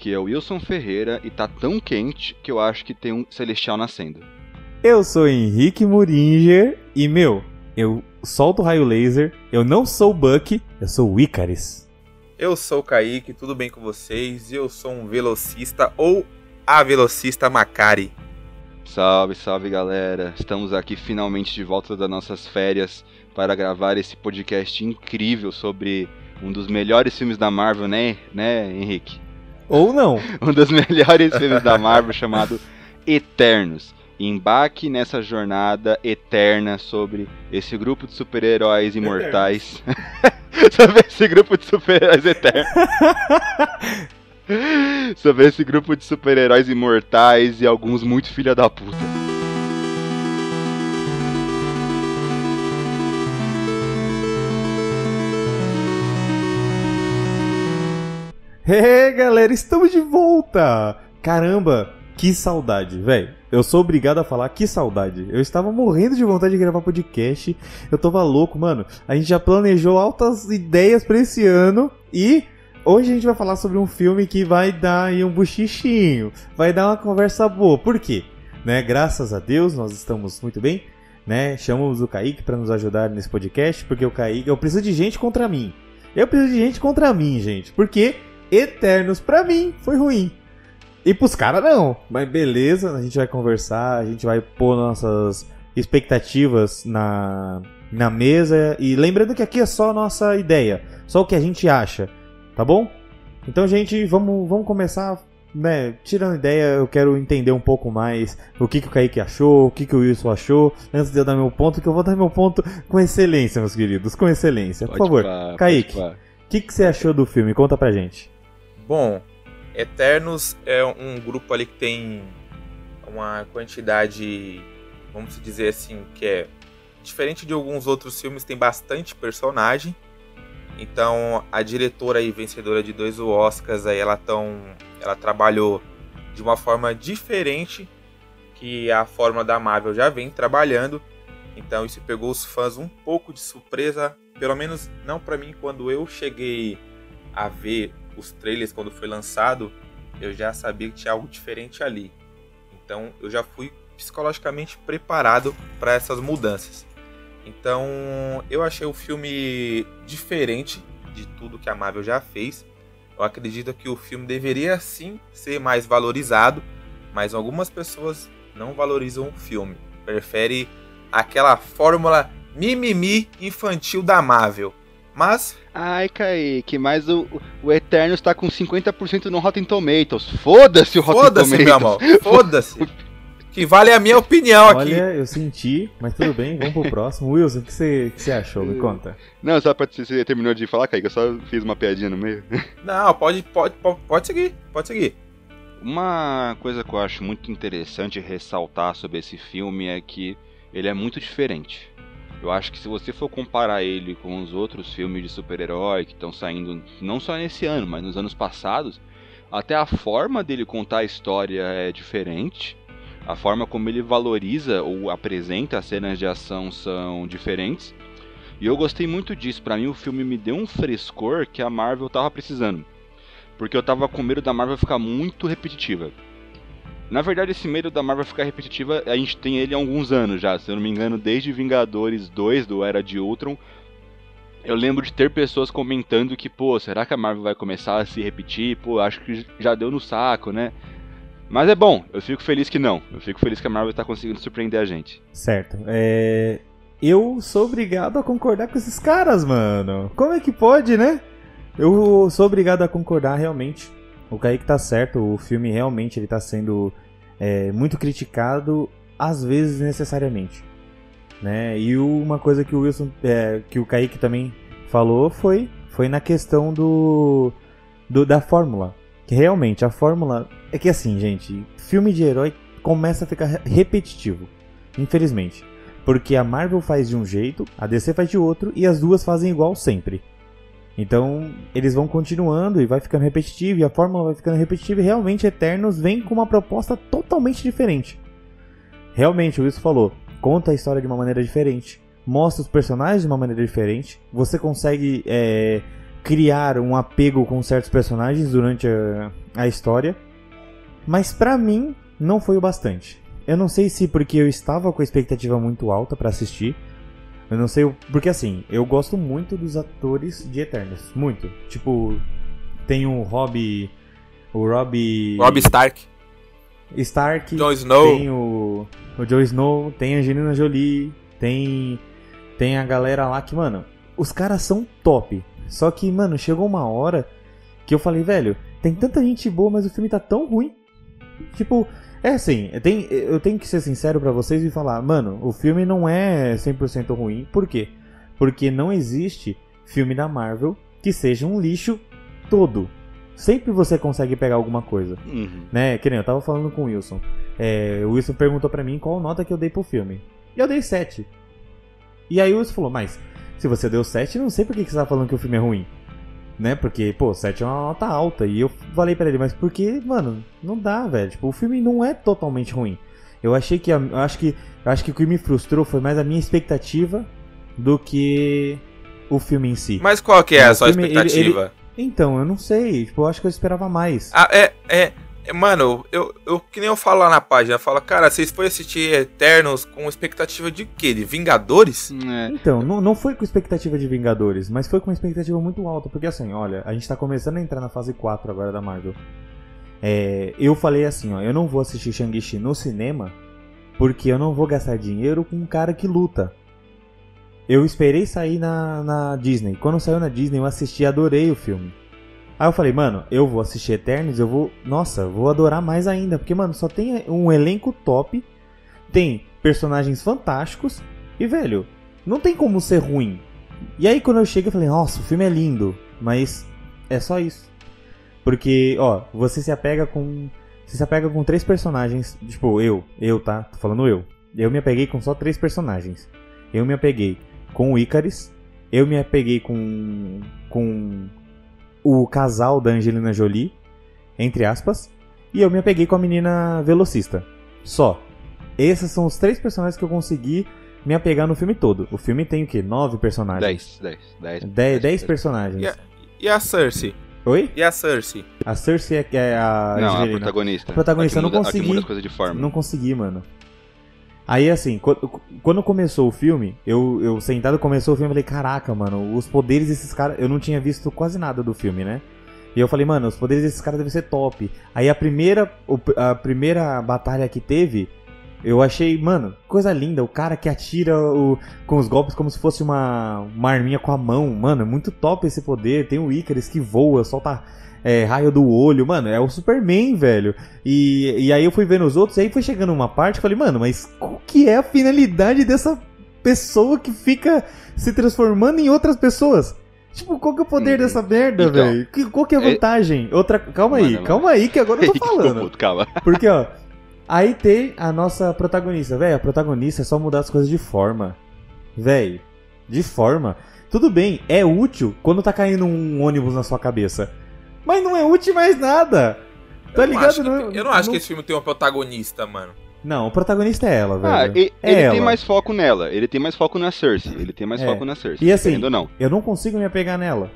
Aqui é o Wilson Ferreira e tá tão quente que eu acho que tem um celestial nascendo. Eu sou Henrique Muringer e, meu, eu solto raio laser, eu não sou o Buck, eu sou o Icaris. Eu sou o Kaique, tudo bem com vocês? Eu sou um velocista ou a velocista Macari. Salve, salve galera! Estamos aqui finalmente de volta das nossas férias para gravar esse podcast incrível sobre um dos melhores filmes da Marvel, né, né, Henrique? Ou não. um dos melhores filmes da Marvel chamado Eternos. Embaque nessa jornada eterna sobre esse grupo de super-heróis imortais. sobre esse grupo de super-heróis eternos. sobre esse grupo de super-heróis imortais e alguns muito filha da puta. Hey galera, estamos de volta! Caramba, que saudade, velho. Eu sou obrigado a falar que saudade. Eu estava morrendo de vontade de gravar podcast. Eu tava louco, mano. A gente já planejou altas ideias para esse ano e hoje a gente vai falar sobre um filme que vai dar aí um buchichinho, vai dar uma conversa boa. Por quê? Né? Graças a Deus nós estamos muito bem, né? Chamamos o Kaique para nos ajudar nesse podcast, porque o Kaique, eu preciso de gente contra mim. Eu preciso de gente contra mim, gente, porque Eternos pra mim foi ruim. E pros caras não. Mas beleza, a gente vai conversar, a gente vai pôr nossas expectativas na, na mesa. E lembrando que aqui é só a nossa ideia, só o que a gente acha, tá bom? Então, gente, vamos, vamos começar. Né, tirando ideia, eu quero entender um pouco mais o que, que o Kaique achou, o que, que o Wilson achou, antes de eu dar meu ponto, que eu vou dar meu ponto com excelência, meus queridos, com excelência. Por Pode favor, pá, Kaique, o que, que você achou do filme? Conta pra gente. Bom, Eternos é um grupo ali que tem uma quantidade, vamos dizer assim, que é diferente de alguns outros filmes, tem bastante personagem. Então, a diretora e vencedora de dois Oscars aí, ela tão, ela trabalhou de uma forma diferente que a forma da Marvel já vem trabalhando. Então, isso pegou os fãs um pouco de surpresa, pelo menos não para mim quando eu cheguei a ver os trailers quando foi lançado, eu já sabia que tinha algo diferente ali. Então eu já fui psicologicamente preparado para essas mudanças. Então eu achei o filme diferente de tudo que a Marvel já fez. Eu acredito que o filme deveria sim ser mais valorizado, mas algumas pessoas não valorizam o filme. Prefere aquela fórmula mimimi infantil da Marvel. Mas Ai, Kaique, mas o, o Eterno está com 50% no Rotten Tomatoes. Foda-se o Rotten foda-se, Tomatoes. meu amor. Foda-se. que vale a minha opinião aqui. Olha, eu senti, mas tudo bem, vamos pro próximo. Wilson, o que você, que você achou? Me conta. Não, só pra você terminou de falar, Kaique, eu só fiz uma piadinha no meio. Não, pode, pode, pode seguir, pode seguir. Uma coisa que eu acho muito interessante ressaltar sobre esse filme é que ele é muito diferente. Eu acho que se você for comparar ele com os outros filmes de super-herói que estão saindo não só nesse ano, mas nos anos passados, até a forma dele contar a história é diferente. A forma como ele valoriza ou apresenta as cenas de ação são diferentes. E eu gostei muito disso. Para mim o filme me deu um frescor que a Marvel tava precisando. Porque eu tava com medo da Marvel ficar muito repetitiva. Na verdade, esse medo da Marvel ficar repetitiva, a gente tem ele há alguns anos já. Se eu não me engano, desde Vingadores 2, do Era de Ultron. Eu lembro de ter pessoas comentando que, pô, será que a Marvel vai começar a se repetir? Pô, acho que já deu no saco, né? Mas é bom, eu fico feliz que não. Eu fico feliz que a Marvel tá conseguindo surpreender a gente. Certo. É... Eu sou obrigado a concordar com esses caras, mano. Como é que pode, né? Eu sou obrigado a concordar realmente. O Kaique tá certo, o filme realmente ele tá sendo é, muito criticado, às vezes necessariamente. Né? E uma coisa que o Wilson, é, que o Kaique também falou foi, foi na questão do, do da fórmula. Que realmente a fórmula é que assim, gente, filme de herói começa a ficar repetitivo, infelizmente. Porque a Marvel faz de um jeito, a DC faz de outro e as duas fazem igual sempre. Então, eles vão continuando e vai ficando repetitivo, e a fórmula vai ficando repetitiva, e realmente Eternos vem com uma proposta totalmente diferente. Realmente, o Wilson falou, conta a história de uma maneira diferente, mostra os personagens de uma maneira diferente, você consegue é, criar um apego com certos personagens durante a, a história. Mas pra mim, não foi o bastante. Eu não sei se porque eu estava com a expectativa muito alta pra assistir. Eu não sei, o- porque assim, eu gosto muito dos atores de Eternos, muito. Tipo, tem o Rob o Rob Rob Stark, Stark, Jon Snow. tem o o Jon Snow, tem a Angelina Jolie, tem tem a galera lá que, mano, os caras são top. Só que, mano, chegou uma hora que eu falei, velho, tem tanta gente boa, mas o filme tá tão ruim. Tipo, é assim, tem, eu tenho que ser sincero pra vocês e falar, mano, o filme não é 100% ruim. Por quê? Porque não existe filme da Marvel que seja um lixo todo. Sempre você consegue pegar alguma coisa Uhum. né? Que nem eu tava falando com o Wilson. É, o Wilson perguntou pra mim qual nota que eu dei pro filme. E eu dei 7. E aí o Wilson falou, mas se você deu 7, eu não sei por que que você tá falando que o filme é ruim. Né? Porque, pô, 7 é uma nota alta. E eu falei pra ele, mas por que, mano, não dá, velho. Tipo, o filme não é totalmente ruim. Eu achei que. Eu acho que. Eu acho que o que me frustrou foi mais a minha expectativa do que o filme em si. Mas qual que é a sua filme, ele- expectativa? Então, eu não sei. Tipo, eu acho que eu esperava mais. Ah, é, é, Mano, eu, eu que nem eu falo lá na página, fala, cara, vocês foram assistir Eternos com expectativa de quê? De Vingadores? É. Então, não, não foi com expectativa de Vingadores, mas foi com expectativa muito alta, porque assim, olha, a gente tá começando a entrar na fase 4 agora da Marvel. É, eu falei assim, ó, eu não vou assistir Shang-Chi no cinema, porque eu não vou gastar dinheiro com um cara que luta. Eu esperei sair na, na Disney. Quando saiu na Disney, eu assisti e adorei o filme. Aí eu falei, mano, eu vou assistir Eternos, eu vou. Nossa, vou adorar mais ainda. Porque, mano, só tem um elenco top, tem personagens fantásticos, e, velho, não tem como ser ruim. E aí quando eu chego, eu falei, nossa, o filme é lindo, mas é só isso. Porque, ó, você se apega com. Você se apega com três personagens. Tipo, eu, eu, tá? Tô falando eu. Eu me apeguei com só três personagens. Eu me apeguei com o Icaris. Eu me apeguei com. com o casal da Angelina Jolie, entre aspas. E eu me apeguei com a menina velocista. Só. Esses são os três personagens que eu consegui me apegar no filme todo. O filme tem o quê? Nove personagens? 10, 10, 10. Dez, dez personagens. E a, e a Cersei? Oi? E a Cersei? A Cersei é, é a Não, a Angelina. protagonista. A protagonista, A que eu não muda- a que consegui. muda as coisas de forma. Não consegui, mano. Aí, assim, quando, começou o filme, eu, eu sentado começou o filme, eu falei, caraca, mano, os poderes desses caras. Eu não tinha visto quase nada do filme, né? E eu falei, mano, os poderes desses caras devem ser top. Aí a primeira, a primeira batalha que teve, eu achei, mano, coisa linda. O cara que atira o- com os golpes como se fosse uma, uma arminha com a mão. Mano, é muito top esse poder. Tem o Icarus que voa, solta é, raio do olho. Mano, é o Superman, velho. E, e aí eu fui vendo os outros, e aí foi chegando uma parte, falei, mano, mas qual que é a finalidade dessa pessoa que fica se transformando em outras pessoas? Tipo, qual que é o poder Uhum. dessa merda, Então, velho? Que- Qual que é a é- vantagem? Outra. Calma aí, Mano, calma aí, que agora eu tô falando. puto, Calma. Porque, ó, aí tem a nossa protagonista, velho. A protagonista é só mudar as coisas de forma. Velho, de forma. Tudo bem, é útil quando tá caindo um ônibus na sua cabeça. Mas não é útil mais nada. Tá eu não ligado? acho que, Não- eu não acho não- que esse filme tem um protagonista, mano. Não, o protagonista é ela, velho. Ah, e- É ele ela. tem mais foco nela. Ele tem mais foco na Cersei. Ele tem mais É. foco na Cersei. E assim, não. Eu não consigo me apegar nela.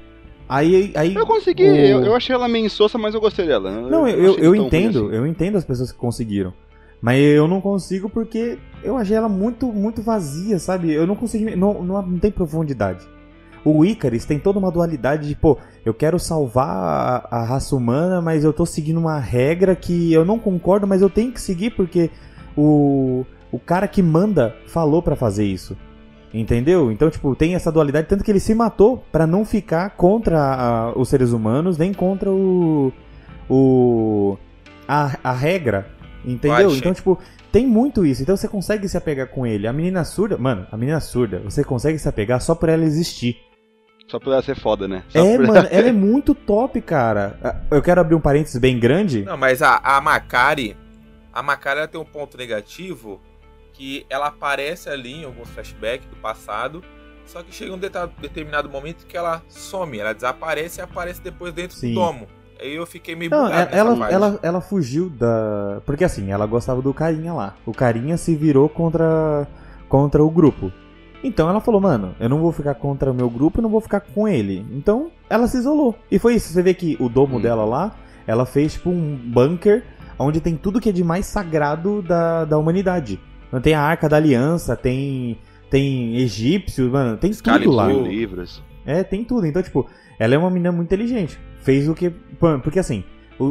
Aí, aí Eu consegui, o- eu, eu achei ela meio insossa, mas eu gostei dela. Não, eu, eu, eu entendo, assim. eu entendo as pessoas que conseguiram. Mas eu não consigo porque eu achei ela muito, muito vazia, sabe? Eu não consegui. Não, não, não tem profundidade. O Icarus tem toda uma dualidade de, pô, eu quero salvar a, a raça humana, mas eu tô seguindo uma regra que eu não concordo, mas eu tenho que seguir porque o, o cara que manda falou pra fazer isso. Entendeu? Então, tipo, tem essa dualidade, tanto que ele se matou pra não ficar contra a- os seres humanos, nem contra o. o a, a regra. Entendeu? Então, tipo, tem muito isso. Então você consegue se apegar com ele. A menina surda, mano, a menina surda, você consegue se apegar só por ela existir. Só por ela ser foda, né? Só é, por- mano, ela é muito top, cara. Ah, Eu quero abrir um parênteses bem grande. Não, mas a, a Macari. A Macari ela tem um ponto negativo que ela aparece ali em alguns flashbacks do passado. Só que chega um determinado momento que ela some, ela desaparece e aparece depois dentro Sim. do domo. Aí eu fiquei meio Não, bugado ela, nessa ela, parte. ela, ela fugiu da. Porque assim, ela gostava do carinha lá. O carinha se virou contra, contra o grupo. Então ela falou, mano, eu não vou ficar contra o meu grupo e não vou ficar com ele. Então ela se isolou. E foi isso. Você vê que o domo Hum. dela lá, ela fez tipo um bunker onde tem tudo que é de mais sagrado da, da humanidade. Então, tem a Arca da Aliança, tem tem egípcios, mano, tem tudo lá. Excalibur. livros. É, tem tudo. Então, tipo, ela é uma menina muito inteligente. Fez o que. Porque assim,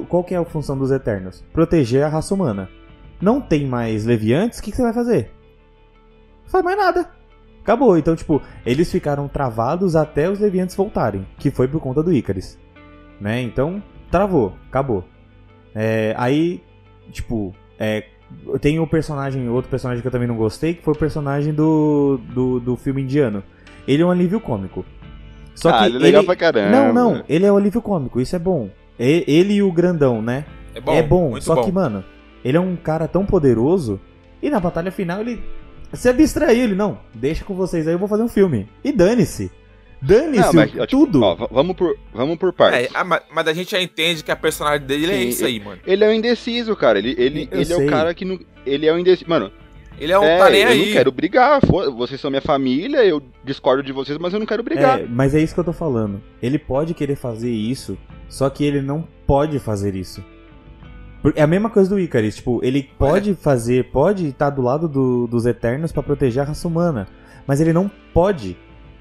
qual que é a função dos Eternos? Proteger a raça humana. Não tem mais leviantes, o que, que você vai fazer? Não faz mais nada. Acabou. Então, tipo, eles ficaram travados até os leviantes voltarem. Que foi por conta do Icaris. Né? Então, travou. Acabou. É, aí, tipo, é, tem o personagem, outro personagem que eu também não gostei, que foi o personagem do, do, do filme indiano. Ele é um alívio cômico. Só ah, que ele é legal ele- pra caramba. Não, não, ele é o alívio cômico, isso é bom. E- Ele e o grandão, né? É bom. é bom, muito só bom. que, mano, ele é um cara tão poderoso e na batalha final ele se abstrai ele, não, deixa com vocês aí, eu vou fazer um filme. E dane-se. Dane-se mas, ó, tipo, tudo. ó, vamos por, vamos por partes. É, ah, mas, mas a gente já entende que a personalidade dele é Sim, isso aí, mano. Ele é o indeciso, cara. Ele, ele, Eu ele é sei. o cara que não. Ele é o indeciso. Mano, Ele é um é, tá nem eu aí. não quero brigar. fo- Vocês são minha família, eu discordo de vocês, mas eu não quero brigar. É, mas é isso que eu tô falando. Ele pode querer fazer isso, só que ele não pode fazer isso. É a mesma coisa do Icarus, tipo, ele pode fazer, pode estar do lado do- dos Eternos pra proteger a raça humana, mas ele não pode,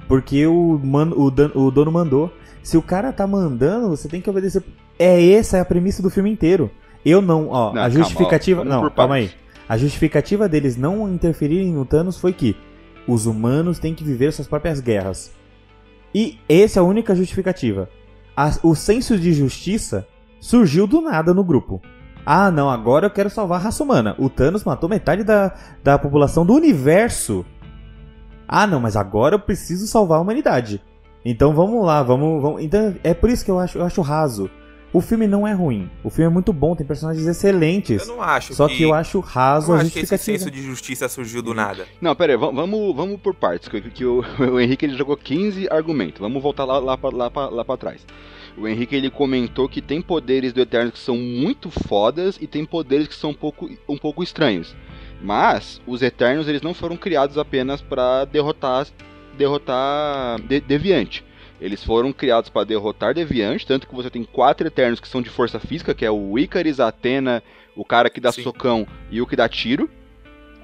porque o, man- o o dono mandou. Se o cara tá mandando, você tem que obedecer. É essa é a premissa do filme inteiro. Eu não, ó, Não, a calma, justificativa, ó, vamos não, calma aí. A justificativa deles não interferirem no Thanos foi que os humanos têm que viver suas próprias guerras. E essa é a única justificativa. A- o senso de justiça surgiu do nada no grupo. Ah, não, agora eu quero salvar a raça humana. O Thanos matou metade da, da população do universo. Ah, não, mas agora eu preciso salvar a humanidade. Então vamos lá, vamos, vamos. Então é por isso que eu acho, eu acho raso. O filme não é ruim. O filme é muito bom, tem personagens excelentes. Eu não acho Só que, que eu acho eu raso não a acho que esse justificativa. senso de justiça surgiu do nada. Não, pera aí, va- vamos, vamos por partes, que, que o, o Henrique ele jogou 15 argumentos. Vamos voltar lá, lá, lá, pra, lá pra trás. O Henrique ele comentou que tem poderes do Eterno que são muito fodas e tem poderes que são um pouco, um pouco estranhos. Mas os Eternos eles não foram criados apenas pra derrotar derrotar de- Deviante. Eles foram criados pra derrotar Deviante, tanto que você tem quatro Eternos que são de força física, que é o Icaris, a Atena, o cara que dá Sim. socão e o que dá tiro.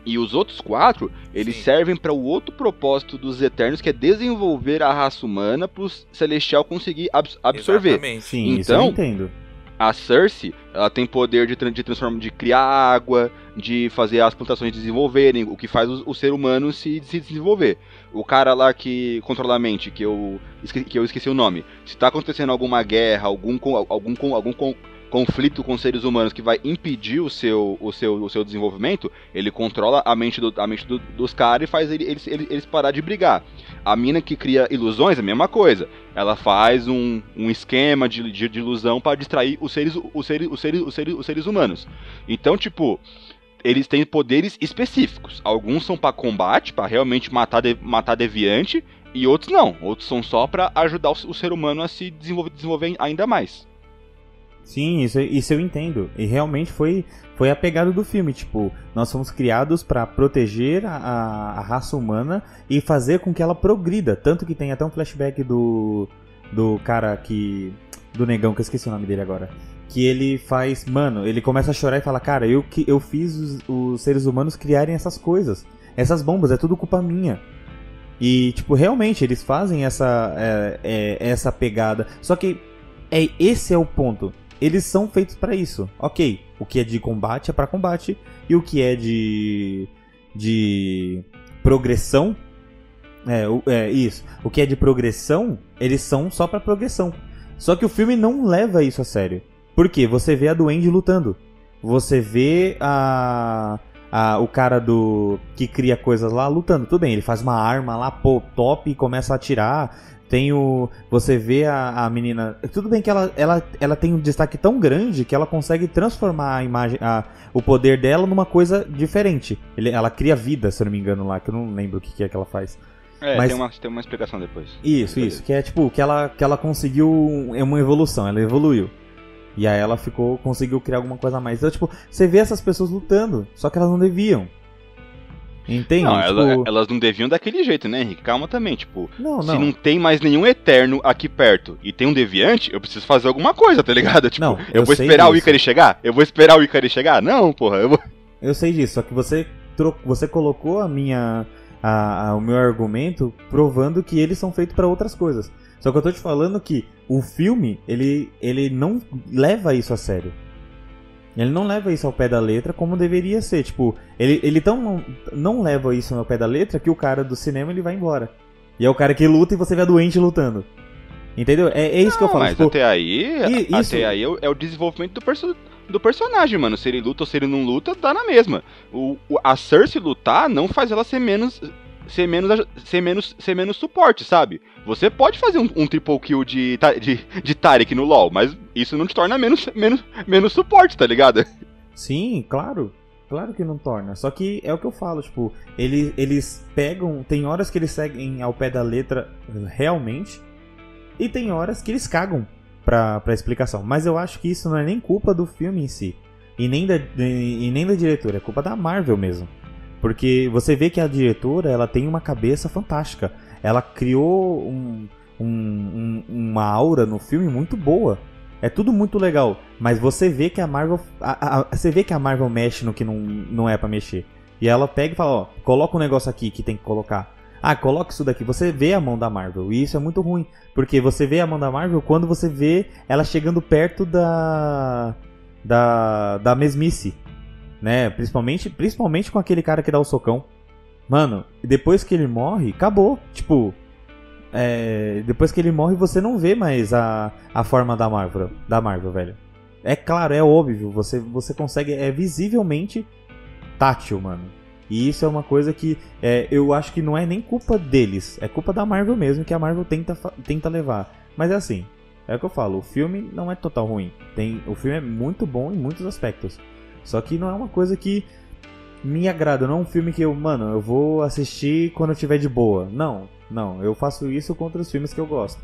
E os outros quatro, eles Sim. servem para o outro propósito dos Eternos, que é desenvolver a raça humana para o Celestial conseguir abs- absorver. Exatamente. Sim, isso eu Então, entendo. A Cersei, ela tem poder de, de transformar, de criar água, de fazer as plantações desenvolverem, o que faz o, o ser humano se, se desenvolver. O cara lá que controla a mente, que eu, que eu esqueci o nome, se tá acontecendo alguma guerra, algum, algum, algum con- conflito com seres humanos que vai impedir o seu, o seu, o seu desenvolvimento, ele controla a mente, do, a mente do- dos caras e faz ele- eles, eles, eles parar de brigar. A mina que cria ilusões é a mesma coisa. Ela faz um, um esquema de, de, de ilusão para distrair os seres, os, seres, os, seres, os, seres, os seres humanos. Então, tipo, eles têm poderes específicos. Alguns são para combate, para realmente matar, de, matar deviante, e outros não. Outros são só para ajudar o, o ser humano a se desenvolver, desenvolver ainda mais. Sim, isso, isso eu entendo. E realmente foi, foi a pegada do filme. Tipo, nós fomos criados pra proteger a, a, a raça humana e fazer com que ela progrida. Tanto que tem até um flashback do, do cara que. Do negão, que eu esqueci o nome dele agora. Que ele faz. Mano, ele começa a chorar e fala: Cara, eu, que, eu fiz os, os seres humanos criarem essas coisas. Essas bombas, é tudo culpa minha. E, tipo, realmente, eles fazem essa, é, é, essa pegada. Só que é, esse é o ponto. Eles são feitos pra isso. Ok, o que é de combate é pra combate. E o que é de. de. progressão. É, é isso. O que é de progressão, eles são só pra progressão. Só que o filme não leva isso a sério. Por quê? Você vê a Duende lutando. Você vê a. a- o cara do. que cria coisas lá lutando. Tudo bem, ele faz uma arma lá, pô, top e começa a atirar. Tem o. Você vê a, a menina. Tudo bem que ela, ela, ela tem um destaque tão grande que ela consegue transformar a imagem. A, o poder dela numa coisa diferente. Ele- ela cria vida, se eu não me engano, lá, que eu não lembro o que, que é que ela faz. É, Mas- tem, uma, tem uma explicação depois. Isso, isso. Que é tipo, que ela, que ela conseguiu. É uma evolução, ela evoluiu. E aí ela ficou. conseguiu criar alguma coisa a mais. Então, tipo, você vê essas pessoas lutando, só que elas não deviam. Entende? Não, Tipo, ela- elas não deviam daquele jeito, né, Henrique? Calma também, tipo, não, se não. não tem mais nenhum Eterno aqui perto e tem um Deviante, eu preciso fazer alguma coisa, tá ligado? Tipo, Não, eu, eu vou esperar o disso. Icarus chegar? Eu vou esperar o Icarus chegar? Não, porra, eu vou... Eu sei disso, só que você, tro- você colocou a minha. a- a- o meu argumento provando que eles são feitos pra outras coisas. Só que eu tô te falando que o filme, ele, ele não leva isso a sério. Ele não leva isso ao pé da letra como deveria ser. Tipo, ele, ele tão não, não leva isso ao pé da letra que o cara do cinema ele vai embora. E é o cara que luta e você vê a doente lutando. Entendeu? É, é isso que eu Não, falo. mas tipo, até aí, isso- até aí é o, é o desenvolvimento do, perso- do personagem, mano. Se ele luta ou se ele não luta, dá na mesma. O, o- a Cersei lutar não faz ela ser menos. Ser menos, ser menos, ser menos suporte, sabe? Você pode fazer um, um triple kill de, de, de Tarek no LoL, mas isso não te torna menos, menos, menos suporte, tá ligado? Sim, claro. Claro que não torna. Só que é o que eu falo, tipo, eles, eles pegam. Tem horas que eles seguem ao pé da letra realmente. E tem horas que eles cagam pra, pra explicação. Mas eu acho que isso não é nem culpa do filme em si. E nem da, e, nem da diretora, é culpa da Marvel mesmo. Porque você vê que a diretora ela tem uma cabeça fantástica. Ela criou um, um- um- uma aura no filme muito boa. É tudo muito legal, mas você vê que a Marvel, a- a- você vê que a Marvel mexe no que não, não é pra mexer. E ela pega e fala, ó, coloca um negócio aqui que tem que colocar. Ah, coloca isso daqui. Você vê a mão da Marvel, e isso é muito ruim, porque você vê a mão da Marvel quando você vê ela chegando perto da da da mesmice, né? Principalmente, principalmente com aquele cara que dá o socão. Mano, depois que ele morre, acabou. Tipo, é, depois que ele morre, você não vê mais a, a forma da Marvel, da Marvel, velho. É claro, é óbvio, você, você consegue, é visivelmente tátil, mano. E isso é uma coisa que é, eu acho que não é nem culpa deles, é culpa da Marvel mesmo, que a Marvel tenta, tenta levar. Mas é assim, é o que eu falo, o filme não é total ruim. Tem, o filme é muito bom em muitos aspectos. Só que não é uma coisa que me agrada, não é um filme que eu, mano, eu vou assistir quando eu tiver de boa. Não, não, eu faço isso contra os filmes que eu gosto.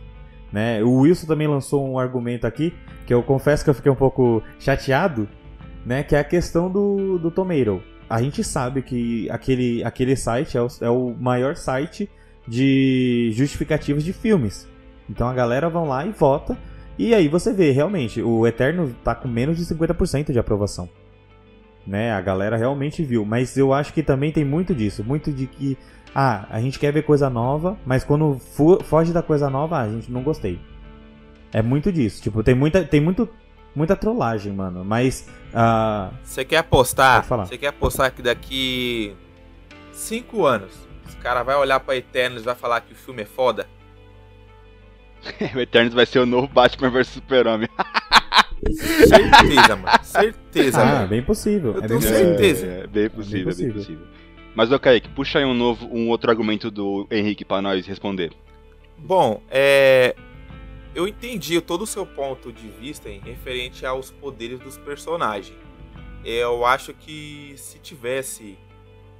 Né? O Wilson também lançou um argumento aqui, que eu confesso que eu fiquei um pouco chateado, né? Que é a questão do, do Tomato. A gente sabe que aquele, aquele site é o, é o maior site de justificativos de filmes. Então a galera vão lá e vota. E aí você vê, realmente, o Eterno tá com menos de 50% de aprovação. Né? A galera realmente viu. Mas eu acho que também tem muito disso. Muito de que, ah, a gente quer ver coisa nova, mas quando fu- foge da coisa nova, ah, a gente não gostei. É muito disso. Tipo, tem muita, tem muito, muita trollagem, mano. Mas, ah, Você quer apostar? Você quer apostar que daqui cinco anos os cara vai olhar pra Eternos e vai falar que o filme é foda? o Eternos vai ser o novo Batman vs Super-Homem. Certeza, mano. Certeza, ah, mano. bem possível. Eu é tenho bem certeza. possível. certeza. É, é bem possível, é bem possível. possível. Mas, ô Kaique, puxa aí um, novo, um outro argumento do Henrique pra nós responder. Bom, é. Eu entendi todo o seu ponto de vista em referente aos poderes dos personagens. Eu acho que se tivesse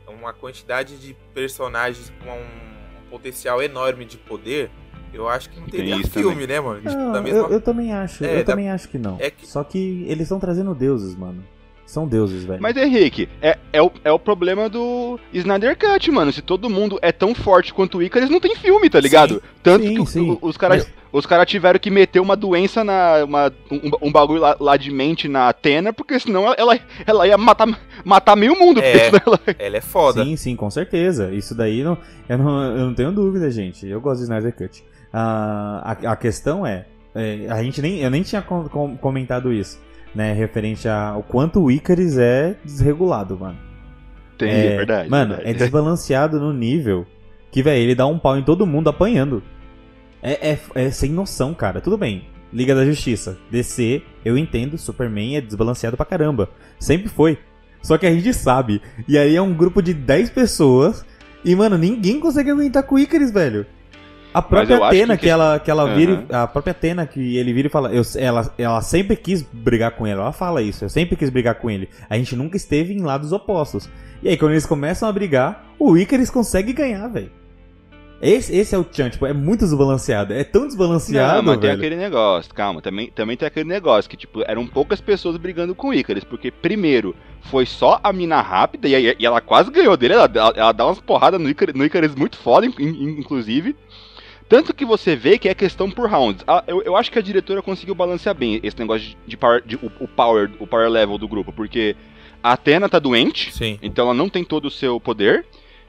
uma quantidade de personagens com um potencial enorme de poder, eu acho que não Tem teria filme, né, mano? Não, Da mesma- eu, eu também acho, É, eu da- também acho que não. é que- Só que eles estão trazendo deuses, mano. São deuses, velho. Mas, Henrique, é, é, o, é o problema do Snyder Cut, mano. Se todo mundo é tão forte quanto o Icarus, não tem filme, tá ligado? Tanto Sim, que o- sim. o- os caras os cara tiveram que meter uma doença na. Uma, um, um bagulho lá, lá de mente na Atena, porque senão ela, ela ia matar, matar meio mundo. É. ela- Ela é foda. Sim, sim, com certeza. Isso daí não, eu, não, eu não tenho dúvida, gente. Eu gosto de Snyder Cut. Ah, a, a questão é, é, a gente nem, eu nem tinha com- com- comentado isso, né? Referente ao quanto o Icarus é desregulado, mano. Tem, é, verdade. Mano, verdade. é desbalanceado no nível que, velho, ele dá um pau em todo mundo apanhando. É, é, é sem noção, cara. Tudo bem. Liga da Justiça. DC, eu entendo, Superman é desbalanceado pra caramba. Sempre foi. Só que a gente sabe. E aí é um grupo de 10 pessoas. E, mano, ninguém consegue aguentar com o Icarus, velho. A própria Atena, que- que, ela, que ela Aham. vira. A própria Atena, que ele vira e fala. Eu, ela, ela sempre quis brigar com ele. Ela fala isso. Eu sempre quis brigar com ele. A gente nunca esteve em lados opostos. E aí, quando eles começam a brigar, o Icarus consegue ganhar, velho. Esse, esse é o Chan, tipo, é muito desbalanceado. É tão desbalanceado, Não, mas tem velho. aquele negócio, calma, também, também tem aquele negócio que, tipo, eram poucas pessoas brigando com o Icarus, porque primeiro foi só a mina rápida e, e- e ela quase ganhou dele, ela, ela, ela dá umas porradas no Icarus, no Icarus muito foda, in- in- inclusive. Tanto que você vê que é questão por rounds. Ah, eu, eu acho que a diretora conseguiu balancear bem esse negócio de, de power, de- o, o power, o power level do grupo, porque a Athena tá doente, Sim. então ela não tem todo o seu poder.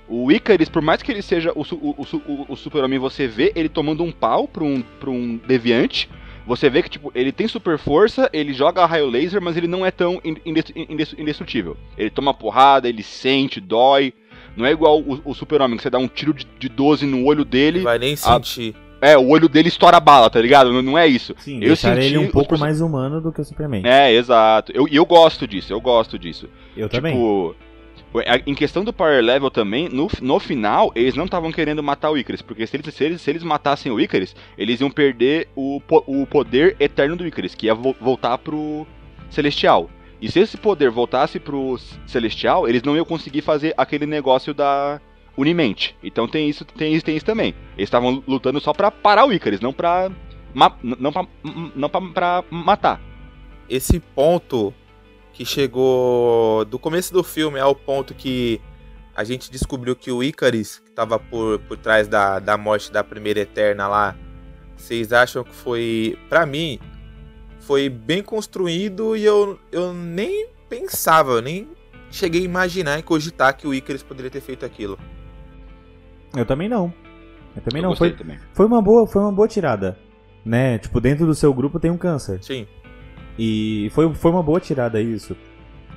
O Icarus, por mais que ele seja o, o, o o- super-homem, você vê ele tomando um pau pra um, pra um deviante. Você vê que, tipo, ele tem super força, ele joga raio laser, mas ele não é tão in- indes- indes- indestrutível. Ele toma porrada, ele sente, dói. Não é igual o, o super-homem, que você dá um tiro de, de 12 no olho dele. Vai nem a- sentir. É, o olho dele estoura a bala, tá ligado? Não, não é isso. Sim, eu senti ele um os pouco perso- mais humano do que o Superman. É, exato. Eu- E eu, gosto disso, eu gosto disso. Eu também. Tipo, a- em questão do power level também, no, no final, eles não estavam querendo matar o Icarus, porque se eles, se, eles, se eles matassem o Icarus, eles iam perder o, o poder eterno do Icarus, que ia vo- voltar pro Celestial. E se esse poder voltasse pro Celestial, eles não iam conseguir fazer aquele negócio da Unimente. Então tem isso, tem isso, tem isso também. Eles estavam lutando só pra parar o Icarus, não pra, ma- não pra, não pra, pra matar. Esse ponto que chegou do começo do filme ao ponto que a gente descobriu que o Icarus, que tava por, por trás da, da morte da primeira Eterna lá, vocês acham que foi, Pra mim, foi bem construído e eu, eu nem pensava, eu nem cheguei a imaginar e cogitar que o Icarus poderia ter feito aquilo. Eu também não. Eu também Eu não. Foi, também. foi, uma boa, foi uma boa tirada. Né? Tipo, dentro do seu grupo tem um câncer. Sim, E foi, foi uma boa tirada isso.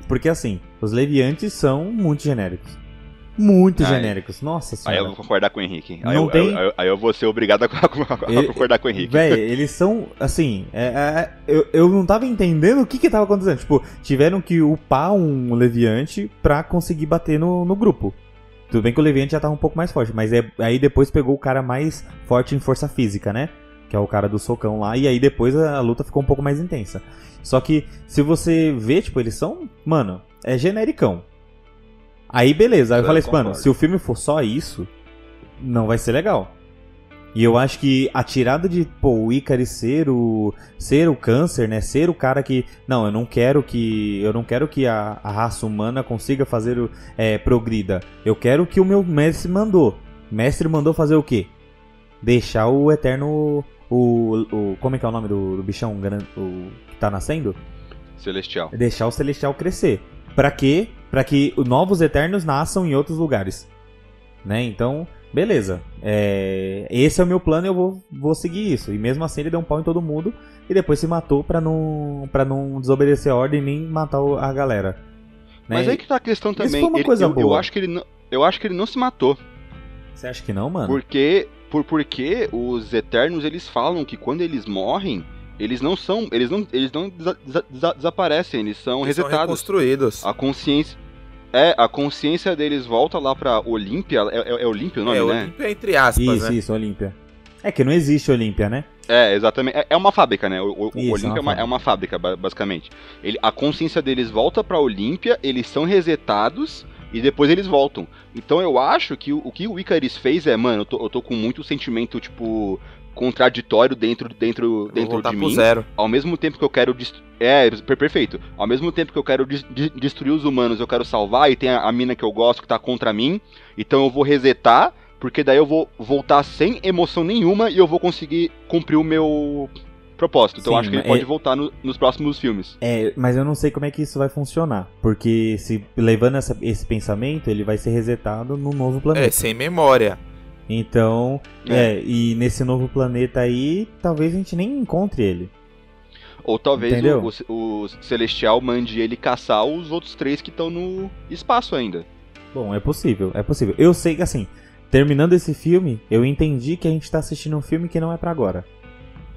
Porque assim, os leviantes são muito genéricos. Muito genéricos. Nossa Aí eu senhora. vou concordar com o Henrique. Aí, Não eu, tem- aí eu- aí eu vou ser obrigado a, a Ele- concordar com o Henrique. Véi, eles são, assim, é- é- eu, eu não tava entendendo o que que tava acontecendo. Tipo, tiveram que upar um leviante pra conseguir bater no, no grupo. Tudo bem que o leviante já tava um pouco mais forte, mas é, aí depois pegou o cara mais forte em força física, né? Que é o cara do socão lá, e aí depois a, a luta ficou um pouco mais intensa. Só que, se você vê, tipo, eles são, mano, é genericão. Aí beleza, aí eu Eu falei assim, mano, se o filme for só isso, não vai ser legal. E eu acho que a tirada de, pô, o Icarus ser o, ser o câncer, né? Ser o cara que, não, eu não quero que, eu não quero que a, a raça humana consiga fazer o, é, progrida. Eu quero que o meu mestre mandou. Mestre mandou fazer o quê? Deixar o Eterno, o, o como é que é o nome do, do bichão o, que tá nascendo? Celestial. Deixar o Celestial crescer. Pra quê? Pra que os novos Eternos nasçam em outros lugares. Né? Então, beleza. É, Esse é o meu plano e eu vou, vou seguir isso. E mesmo assim ele deu um pau em todo mundo e depois se matou pra não, pra não desobedecer a ordem nem matar a galera. Né? Mas aí que tá a questão Isso também. foi uma Ele- coisa eu, eu boa. acho que ele não, eu acho que ele não se matou. Você acha que não, mano? Porque, por, porque os Eternos, eles falam que quando eles morrem, eles não são, eles não, eles não desa- desa- desa- desaparecem, eles são eles são resetados. reconstruídos. A consciência é, a consciência deles volta lá pra Olímpia, é, é, é Olímpia o nome, é, né? Olímpia entre aspas, Isso, né? isso, Olímpia. É que não existe Olímpia, né? É, exatamente. É, é uma fábrica, né? O, Isso, Olímpia é é uma é uma fábrica, ba- basicamente. Ele, a consciência deles volta pra Olímpia, eles são resetados e depois eles voltam. Então eu acho que o, o que o Icarus fez é, mano, eu tô, eu tô com muito sentimento, tipo, contraditório dentro, dentro, Vou dentro de pro mim. zero. Ao mesmo tempo que eu quero. É, per- perfeito. Ao mesmo tempo que eu quero des- de- destruir os humanos, eu quero salvar, e tem a, a mina que eu gosto que tá contra mim. Então eu vou resetar, porque daí eu vou voltar sem emoção nenhuma e eu vou conseguir cumprir o meu propósito. Então eu Sim, acho que ele é- pode voltar no- nos próximos filmes. É, mas eu não sei como é que isso vai funcionar. Porque se levando essa- esse pensamento, ele vai ser resetado no novo planeta. É, sem memória. Então, É. é. e nesse novo planeta aí, talvez a gente nem encontre ele. Ou talvez o, o- o Celestial mande ele caçar os outros três que estão no espaço ainda. Bom, é possível, é possível. Eu sei que assim, terminando esse filme, eu entendi que a gente tá assistindo um filme que não é pra agora.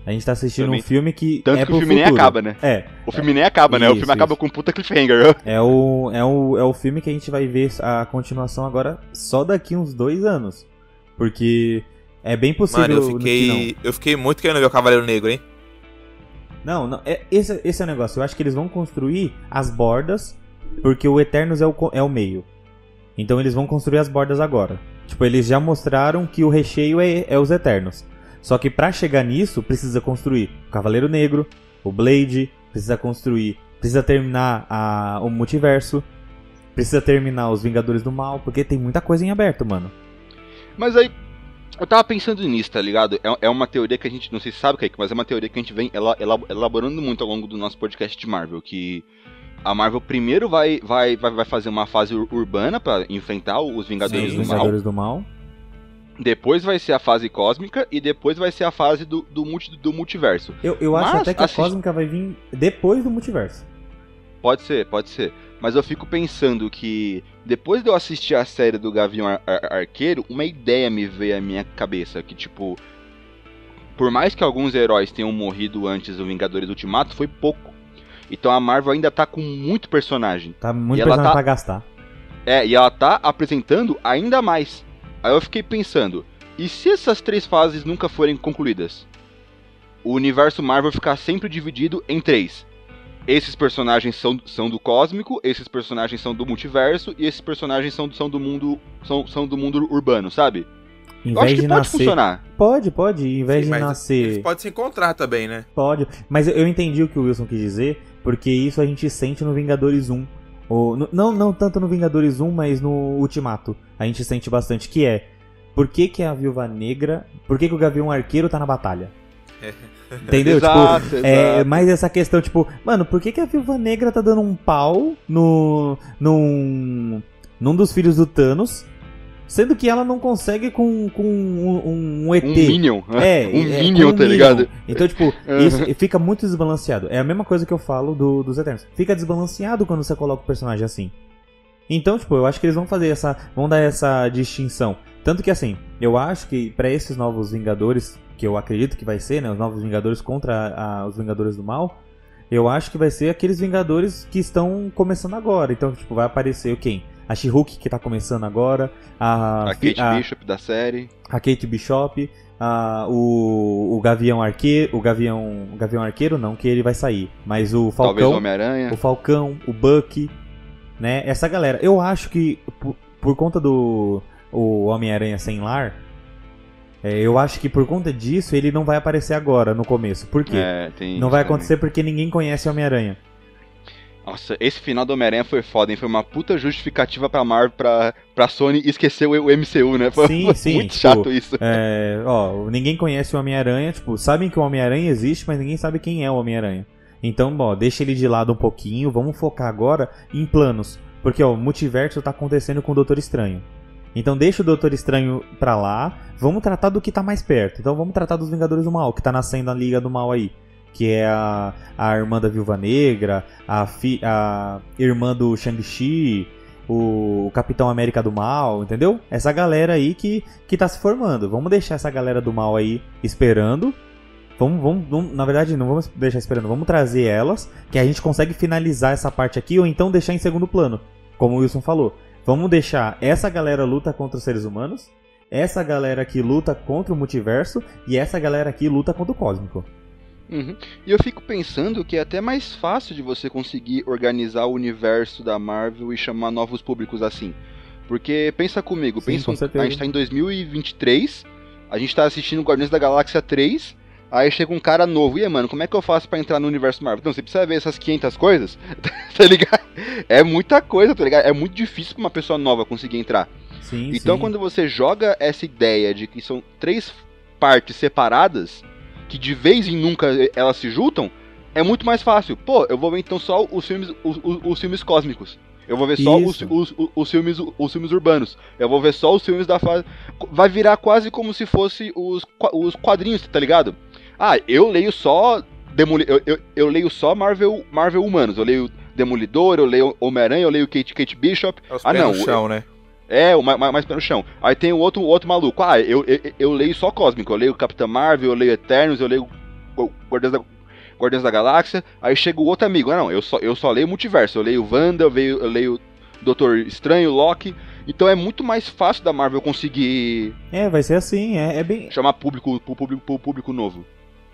A gente tá assistindo Também. um filme que Tanto é que o filme nem futuro. acaba, né? É, O filme nem acaba, né? O Isso, filme acaba isso. com puta cliffhanger. é o, é, o, é o filme que a gente vai ver a continuação agora só daqui uns dois anos. Porque é bem possível Mano, eu fiquei. Eu fiquei muito querendo ver o Cavaleiro Negro, hein? Não, não é, esse, esse é o negócio. Eu acho que eles vão construir as bordas, porque o Eternos é o, é o meio. Então eles vão construir as bordas agora. Tipo, eles já mostraram que o recheio é, é os Eternos. Só que pra chegar nisso, precisa construir o Cavaleiro Negro, o Blade, precisa construir, precisa terminar a, o multiverso, precisa terminar os Vingadores do Mal, porque tem muita coisa em aberto, mano. Mas aí, eu tava pensando nisso, tá ligado? É, é uma teoria que a gente, não sei se sabe, Kaique, mas é uma teoria que a gente vem ela- ela- elaborando muito ao longo do nosso podcast de Marvel, que a Marvel primeiro vai, vai, vai, vai fazer uma fase ur- urbana pra enfrentar os Vingadores Os do Mal. Vingadores do Mal. Depois vai ser a fase cósmica e depois vai ser a fase do, do, multi- do multiverso. Eu, eu acho Mas, até que assiste- a Cósmica vai vir depois do multiverso. Pode ser, pode ser. Mas eu fico pensando que depois de eu assistir a série do Gavião Ar- Ar- Arqueiro, uma ideia me veio à minha cabeça, que tipo, por mais que alguns heróis tenham morrido antes do Vingadores Ultimato, foi pouco. Então a Marvel ainda tá com muito personagem. Tá muito E ela personagem tá- pra gastar. É, e ela tá apresentando ainda mais. Aí eu fiquei pensando, e se essas três fases nunca forem concluídas? O universo Marvel ficar sempre dividido em três. Esses personagens são, são do cósmico, esses personagens são do multiverso e esses personagens são, são do mundo são, são do mundo urbano, sabe? Em Eu acho que de pode nascer. funcionar. Pode, pode. Em vez Sim, de mas nascer. Eles podem se encontrar também, né? Pode. Mas eu- entendi o que o Wilson quis dizer, porque isso a gente sente no Vingadores 1. Ou, no- não, não tanto no Vingadores 1, mas no Ultimato. A gente sente bastante, que é. Por que, que a Viúva Negra. Por que, que o Gavião Arqueiro tá na batalha? Entendeu? Exato, tipo, é exato. mais essa questão, tipo, mano, por que, que a Viúva Negra tá dando um pau no. num. num dos filhos do Thanos, sendo que ela não consegue com, com um, um ET. Um Minion. É, um é, Minion, com um tá ligado? Então, tipo, Uhum. isso fica muito desbalanceado. É a mesma coisa que eu falo do, dos Eternos. Fica desbalanceado quando você coloca o personagem assim. Então, tipo, eu acho que eles vão fazer essa. vão dar essa distinção. Tanto que, assim, eu acho que pra esses novos Vingadores, que eu acredito que vai ser, né? Os novos Vingadores contra a- os Vingadores do Mal. Eu acho que vai ser aqueles Vingadores que estão começando agora. Então, tipo, vai aparecer quem? A She-Hulk que tá começando agora. A, A Kate a- Bishop da série. a Kate Bishop, a- o, o Gavião Arqueiro, o Gavião, o Gavião Arqueiro não, que ele vai sair, mas o Talvez o Falcão, Homem-Aranha. o Falcão, o Bucky, né? Essa galera. Eu acho que por, por conta do o Homem-Aranha sem lar, é, eu acho que por conta disso ele não vai aparecer agora no começo. Por quê? É, não vai também. acontecer porque ninguém conhece o Homem-Aranha. Nossa, esse final do Homem-Aranha foi foda, hein? Foi uma puta justificativa pra Marvel, pra, pra Sony esquecer o, o MCU, né? Foi, Sim, foi sim, muito tipo, chato isso. É, ó, ninguém conhece o Homem-Aranha, tipo, sabem que o Homem-Aranha existe, mas ninguém sabe quem é o Homem-Aranha. Então, ó, deixa ele de lado um pouquinho, vamos focar agora em planos. Porque, ó, o multiverso tá acontecendo com o Doutor Estranho. Então deixa o Doutor Estranho pra lá, vamos tratar do que tá mais perto. Então vamos tratar dos Vingadores do Mal, que tá nascendo a Liga do Mal aí. Que é a, a irmã da Viúva Negra, a, fi, a irmã do Shang-Chi, o, o Capitão América do Mal, entendeu? Essa galera aí que, que tá se formando. Vamos deixar essa galera do mal aí esperando. Vamos, vamos, vamos- na verdade, não vamos deixar esperando, vamos trazer elas, que a gente consegue finalizar essa parte aqui, ou então deixar em segundo plano, como o Wilson falou. Vamos deixar essa galera luta contra os seres humanos, essa galera aqui luta contra o multiverso, e essa galera aqui luta contra o cósmico. Uhum. E eu fico pensando que é até mais fácil de você conseguir organizar o universo da Marvel e chamar novos públicos assim. Porque pensa comigo, Sim, pensa com um- a gente tá em 2023, a gente tá assistindo Guardiões da Galáxia 3, aí chega um cara novo, e aí, mano, como é que eu faço pra entrar no universo Marvel? Então, você precisa ver essas 500 coisas, tá ligado? É muita coisa, tá ligado? É muito difícil pra uma pessoa nova conseguir entrar. Sim, Então, sim. quando você joga essa ideia de que são três partes separadas, que de vez em nunca elas se juntam, é muito mais fácil. Pô, eu vou ver então só os filmes, os, os- os filmes cósmicos. Eu vou ver só os, os, os, filmes, os filmes urbanos. Eu vou ver só os filmes da fase. Vai virar quase como se fosse os, os quadrinhos, tá ligado? Ah, eu leio só. Demoli eu, eu, eu leio só Marvel, Marvel Humanos. Eu leio Demolidor, eu leio Homem-Aranha, eu leio Kate, Kate Bishop. É os Ah, pés não, no chão, né? É, o ma- ma- mais pé no chão. Aí tem o outro, o outro maluco. Ah, eu, eu, eu leio só Cósmico. Eu leio Capitã Marvel, eu leio Eternos, eu leio Gu- Guardiões da, Guardiões da Galáxia. Aí chega o outro amigo. Ah, não, eu só, eu só leio Multiverso. Eu leio Wanda, eu leio, eu leio Doutor Estranho, Loki. Então é muito mais fácil da Marvel conseguir É, vai ser assim, é, é bem. chamar público, pro público, público novo.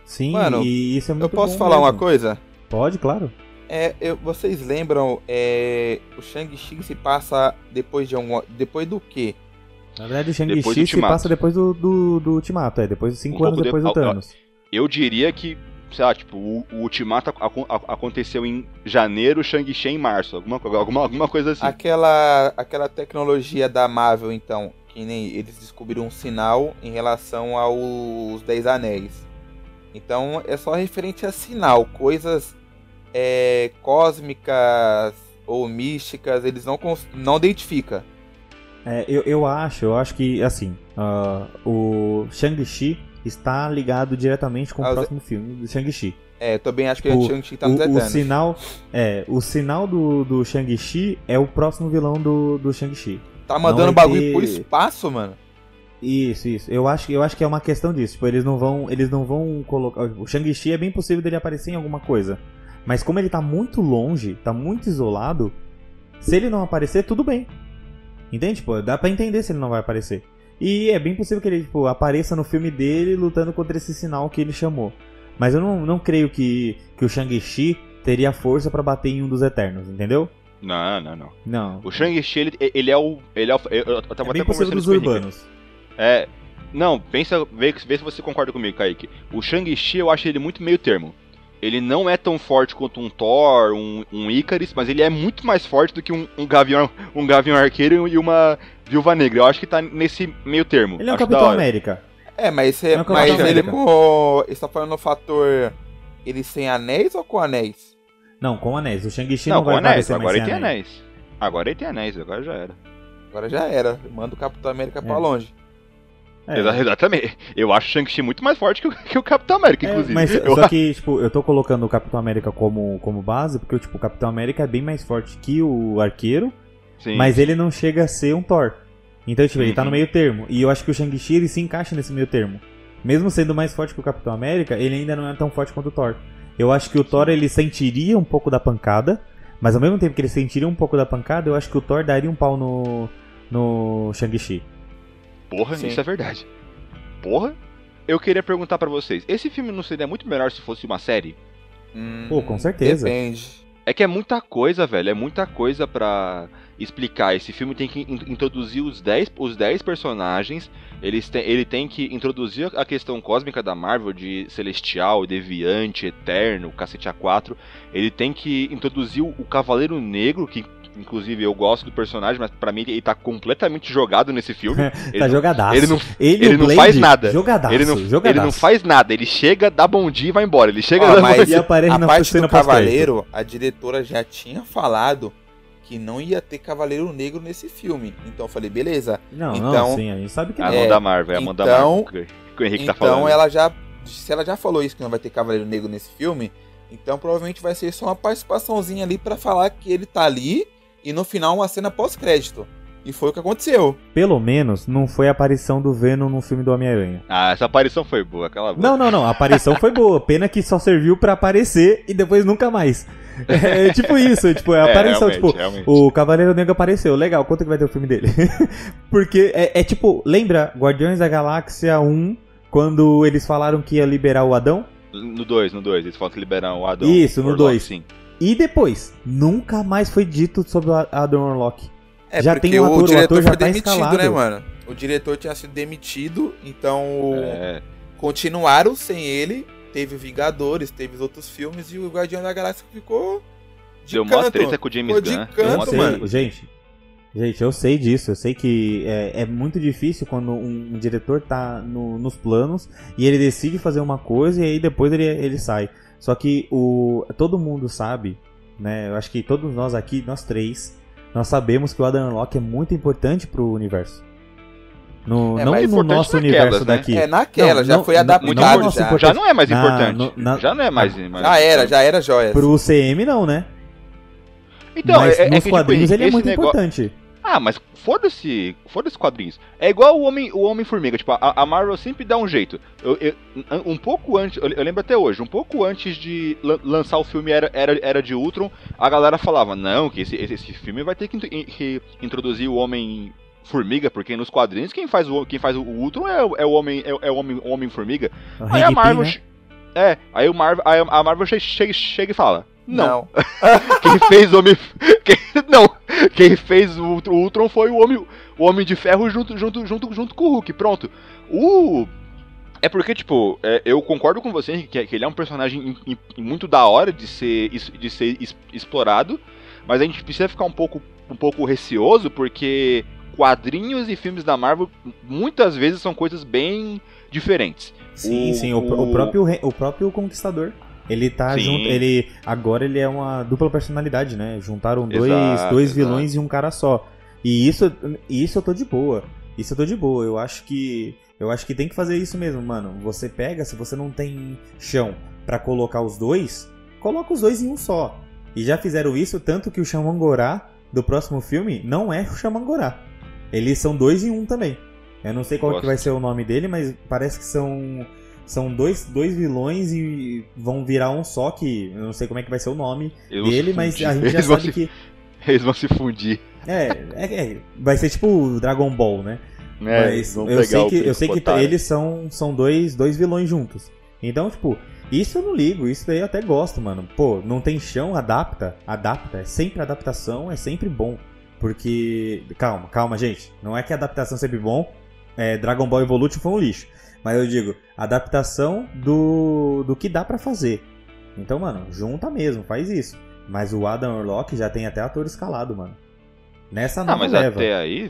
Sim, Mano, e isso é muito Eu posso bom falar uma mesmo. coisa? Pode, claro. É, eu- vocês lembram, é, o Shang-Chi se passa depois de algum, depois do quê? Na verdade, o Shang-Chi se passa depois do, do, do Ultimato, é, depois de 5 um anos depois de... do Thanos. Eu diria que, sei lá, tipo, o, o Ultimato aconteceu em janeiro, Shang-Chi em março, alguma, alguma, alguma coisa assim. Aquela, aquela tecnologia da Marvel, então, que nem eles descobriram um sinal em relação aos Dez Anéis. Então é só referente a sinal, coisas é, cósmicas ou místicas, eles não, não identificam. É, eu, eu acho, eu acho que, assim, uh, o Shang-Chi está ligado diretamente com o próximo filme do Shang-Chi. É, também acho que o Shang-Chi tá no o, o sinal, é, o sinal do, do Shang-Chi é o próximo vilão do, do Shang-Chi. Tá mandando bagulho ter... por espaço, mano? Isso, isso. Eu acho, eu acho que é uma questão disso. Tipo, eles não vão, eles não vão colocar. O Shang-Chi é bem possível dele aparecer em alguma coisa. Mas como ele tá muito longe, tá muito isolado, se ele não aparecer, tudo bem. Entende? Tipo, dá pra entender se ele não vai aparecer. E é bem possível que ele tipo, apareça no filme dele lutando contra esse sinal que ele chamou. Mas eu não, não creio que, que o Shang-Chi teria força para bater em um dos Eternos, entendeu? Não, não, não. Não. O Shang-Chi, ele, ele é o. Ele é o eu, eu tava é bem até possível dos urbanos. É. Não, pensa, vê, vê se você concorda comigo, Kaique. O Shang-Chi eu acho ele muito meio termo. Ele não é tão forte quanto um Thor, um, um Icarus, mas ele é muito mais forte do que um, um Gavião, um Gavião Arqueiro e uma Viúva Negra. Eu acho que tá nesse meio termo. Ele é um Capitão América. É, mas, é, mas ele com. Ele tá falando no fator. Ele sem anéis ou com anéis? Não, com anéis. O Shang-Chi não, não vai anéis. Agora ele tem anéis. anéis. Agora ele tem anéis, agora já era. Agora já era. Manda o Capitão América é. pra longe. É. Exatamente. Eu acho o Shang-Chi muito mais forte que o, que o Capitão América, é, inclusive. Mas eu... só que, tipo, eu tô colocando o Capitão América como, como base, porque tipo, o Capitão América é bem mais forte que o arqueiro, Sim. mas ele não chega a ser um Thor. Então, tipo, uhum. ele tá no uhum. meio termo. E eu acho que o Shang-Chi ele se encaixa nesse meio termo. Mesmo sendo mais forte que o Capitão América, ele ainda não é tão forte quanto o Thor. Eu acho que o Thor ele sentiria um pouco da pancada, mas ao mesmo tempo que ele sentiria um pouco da pancada, eu acho que o Thor daria um pau no, no Shang-Chi. Porra, Sim. isso é verdade porra. Eu queria perguntar para vocês, esse filme não seria muito melhor se fosse uma série? Hum, Pô, com certeza. Depende. É que é muita coisa, velho. É muita coisa pra explicar. Esse filme tem que in introduzir os 10 os dez personagens. Eles te ele tem que introduzir a questão cósmica da Marvel de Celestial, Deviante, Eterno, Cacete A4. Ele tem que introduzir o Cavaleiro Negro, que Inclusive, eu gosto do personagem, mas para mim ele tá completamente jogado nesse filme. Ele tá jogadaço. Ele não, ele, ele não faz nada. Jogadaço, ele não, jogadaço. ele não faz nada. Ele chega, dá bom dia e vai embora. Ele chega, ah, mas e aparece a na parte do Cavaleiro, a diretora já tinha falado que não ia ter Cavaleiro Negro nesse filme. Então eu falei, beleza. Não, então, não, sim, a gente sabe que é a mão da Marvel, é a mão então, da Marvel que o Henrique então tá falando. Então ela já, se ela já falou isso que não vai ter Cavaleiro Negro nesse filme, então provavelmente vai ser só uma participaçãozinha ali para falar que ele tá ali e no final uma cena pós-crédito. E foi o que aconteceu. Pelo menos não foi a aparição do Venom no filme do Homem-Aranha. Ah, essa aparição foi boa, aquela boa. Não, não, não. A aparição foi boa. Pena que só serviu para aparecer e depois nunca mais. É, tipo isso, tipo, é a é, aparição, tipo, realmente. o Cavaleiro Negro apareceu, legal, quanto que vai ter o filme dele? Porque é, é, tipo, lembra Guardiões da Galáxia 1, quando eles falaram que ia liberar o Adão? No 2, no 2, eles falam que liberam o Adão. Isso, no 2. Sim. E depois, nunca mais foi dito sobre o Adam Warlock. É, já tem o ator, o, diretor o ator já foi tá demitido, escalado. né, mano? O diretor tinha sido demitido, então é. continuaram sem ele. Teve Vingadores, teve outros filmes e o Guardião da Galáxia ficou de Deu canto. uma treta com o James Gunn. De canto, mano. Gente, gente, eu sei disso. Eu sei que é, é muito difícil quando um, um diretor tá no, nos planos e ele decide fazer uma coisa e aí depois ele, ele sai. Só que o todo mundo sabe, né? Eu acho que todos nós aqui, nós três, nós sabemos que o Adam Locke é muito importante pro universo. No, é, não no nosso universo né? daqui. É naquela, não, já não, foi adaptado. Não, já. já. não é mais importante. Na, na, já não é mais, mais. Já era, já era joia. Pro UCM não, né? Então, Mas é, é nos é quadrinhos tipo, ele é muito negócio... importante. Ah, mas foda-se, foda-se quadrinhos. É igual o Homem, o Homem Formiga, tipo, a, a Marvel sempre dá um jeito. Eu, eu, um pouco antes, eu, lembro até hoje, um pouco antes de lançar o filme era, era, era de Ultron, a galera falava, não, que esse, esse, esse filme vai ter que, que introduzir o Homem Formiga, porque nos quadrinhos quem faz o, quem faz o Ultron é, é o Homem é, é o Homem, o Homem Formiga. aí a Marvel né? É, aí o Marvel, aí a Marvel chega, chega e fala: "Não". não. quem fez o Homem quem. Quem fez o, o Ultron foi o Homem, o Homem de Ferro junto, junto, junto, junto com o Hulk. Pronto. O. É porque, tipo, é, eu concordo com você que, que, ele é um personagem muito da hora de ser, de ser explorado, mas a gente precisa ficar um pouco, um pouco receoso porque quadrinhos e filmes da Marvel muitas vezes são coisas bem diferentes. Sim, o, sim, o, o, próprio, o próprio Conquistador. Ele tá junto. Ele. Agora ele é uma dupla personalidade, né? Juntaram dois, exato, dois vilões exato. e um cara só. E isso, isso eu tô de boa. Isso eu tô de boa. Eu acho que. Eu acho que tem que fazer isso mesmo, mano. Você pega, se você não tem chão para colocar os dois, coloca os dois em um só. E já fizeram isso, tanto que o Xamangorá do próximo filme não é o Xamangorá. Eles são dois em um também. Eu não sei qual que vai ser o nome dele, mas parece que são são dois, dois vilões e vão virar um só, que eu não sei como é que vai ser o nome Eles dele, mas a gente já sabe se, que. Eles vão se fundir. É, é, é, vai ser tipo Dragon Ball, né? É, mas eu sei que, eu sei que eles são, são dois, dois vilões juntos. Então, tipo, isso eu não ligo, isso daí eu até gosto, mano. Pô, não tem chão, adapta, adapta. É sempre adaptação, é sempre bom. Porque. Calma, calma, gente. Não é que a adaptação é sempre bom. É, Dragon Ball Evolution foi um lixo. Mas eu digo, adaptação do, do que dá para fazer. Então, mano, junta mesmo, faz isso. Mas o Adam Warlock já tem até ator escalado, mano. Nessa nova ah, mas leva. até aí,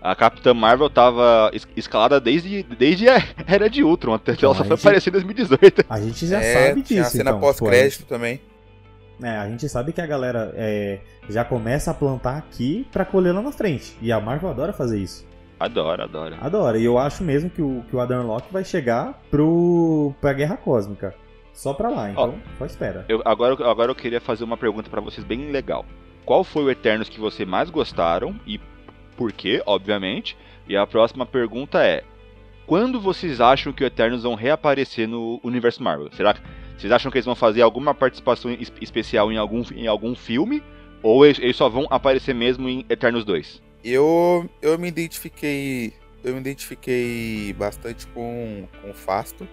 a Capitã Marvel tava escalada desde, desde a Era de Ultron, até então, ela só foi aparecer em 2018. A gente já é, sabe disso. Tinha a cena então, pós-crédito também. É, a gente sabe que a galera é, já começa a plantar aqui pra colher lá na frente. E a Marvel adora fazer isso. Adora, adora. Adora. E eu acho mesmo que o, que o Adam Locke vai chegar pro, pra Guerra Cósmica. Só pra lá, então Ó, só espera. Eu, agora, agora eu queria fazer uma pergunta para vocês bem legal. Qual foi o Eternos que vocês mais gostaram e por quê, obviamente? E a próxima pergunta é: quando vocês acham que o Eternos vão reaparecer no universo Marvel? Será que vocês acham que eles vão fazer alguma participação especial em algum, em algum filme? Ou eles, eles só vão aparecer mesmo em Eternos 2? Eu, eu me identifiquei. Eu me identifiquei bastante com, com o Fasto.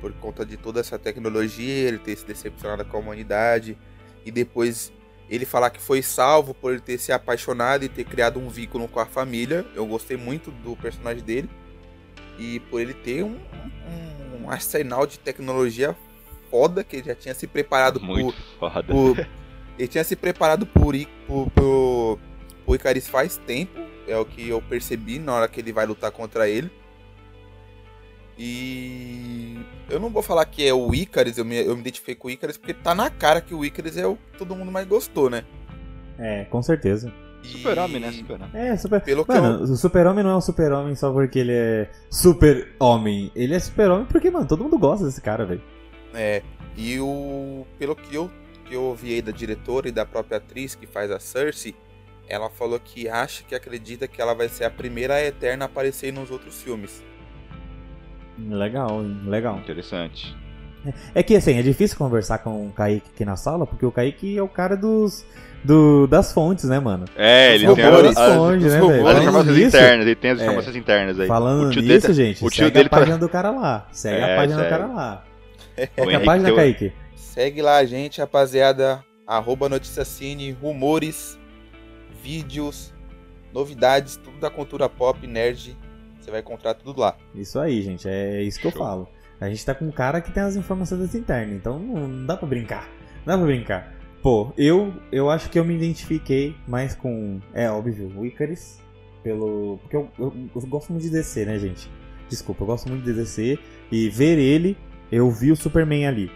Por conta de toda essa tecnologia, ele ter se decepcionado com a humanidade. E depois ele falar que foi salvo por ele ter se apaixonado e ter criado um vínculo com a família. Eu gostei muito do personagem dele. E por ele ter um, um, um arsenal de tecnologia foda, que ele já tinha se preparado muito por, foda. por. Ele tinha se preparado por, por, por o Icaris faz tempo, é o que eu percebi na hora que ele vai lutar contra ele. E eu não vou falar que é o Icaris, eu me, eu me identifiquei com o Icaris, porque tá na cara que o Icaris é o que todo mundo mais gostou, né? É, com certeza. Super-homem, né? Super-homem. É, super... Pelo mano, eu... o super-homem não é um super-homem só porque ele é super-homem. Ele é super-homem porque, mano, todo mundo gosta desse cara, velho. É, e o... Pelo que eu, que eu ouvi aí da diretora e da própria atriz que faz a Cersei, ela falou que acha que acredita que ela vai ser a primeira Eterna a aparecer nos outros filmes. Legal, legal. Interessante. É que assim, é difícil conversar com o Kaique aqui na sala, porque o Kaique é o cara dos. Do, das fontes, né, mano? É, ele tem as, as, fontes, né? As informações internas, ele tem as é. informações é, internas aí. Falando nisso, dele, gente, o tio segue dele a página pra... do cara lá. Segue é, a página segue. do cara lá. É a página, Kaique? Segue lá a gente, rapaziada. Arroba Noticiacine, rumores, vídeos, novidades, tudo da cultura pop, nerd. Você vai encontrar tudo lá. Isso aí, gente. É isso que eu falo. A gente tá com um cara que tem as informações internas, então não dá pra brincar. Não dá pra brincar. Pô, eu, eu acho que eu me identifiquei mais com. É óbvio, o Icarus. Pelo. Porque eu, eu, eu gosto muito de DC, né, gente? Desculpa, eu gosto muito de DC. E ver ele, eu vi o Superman ali.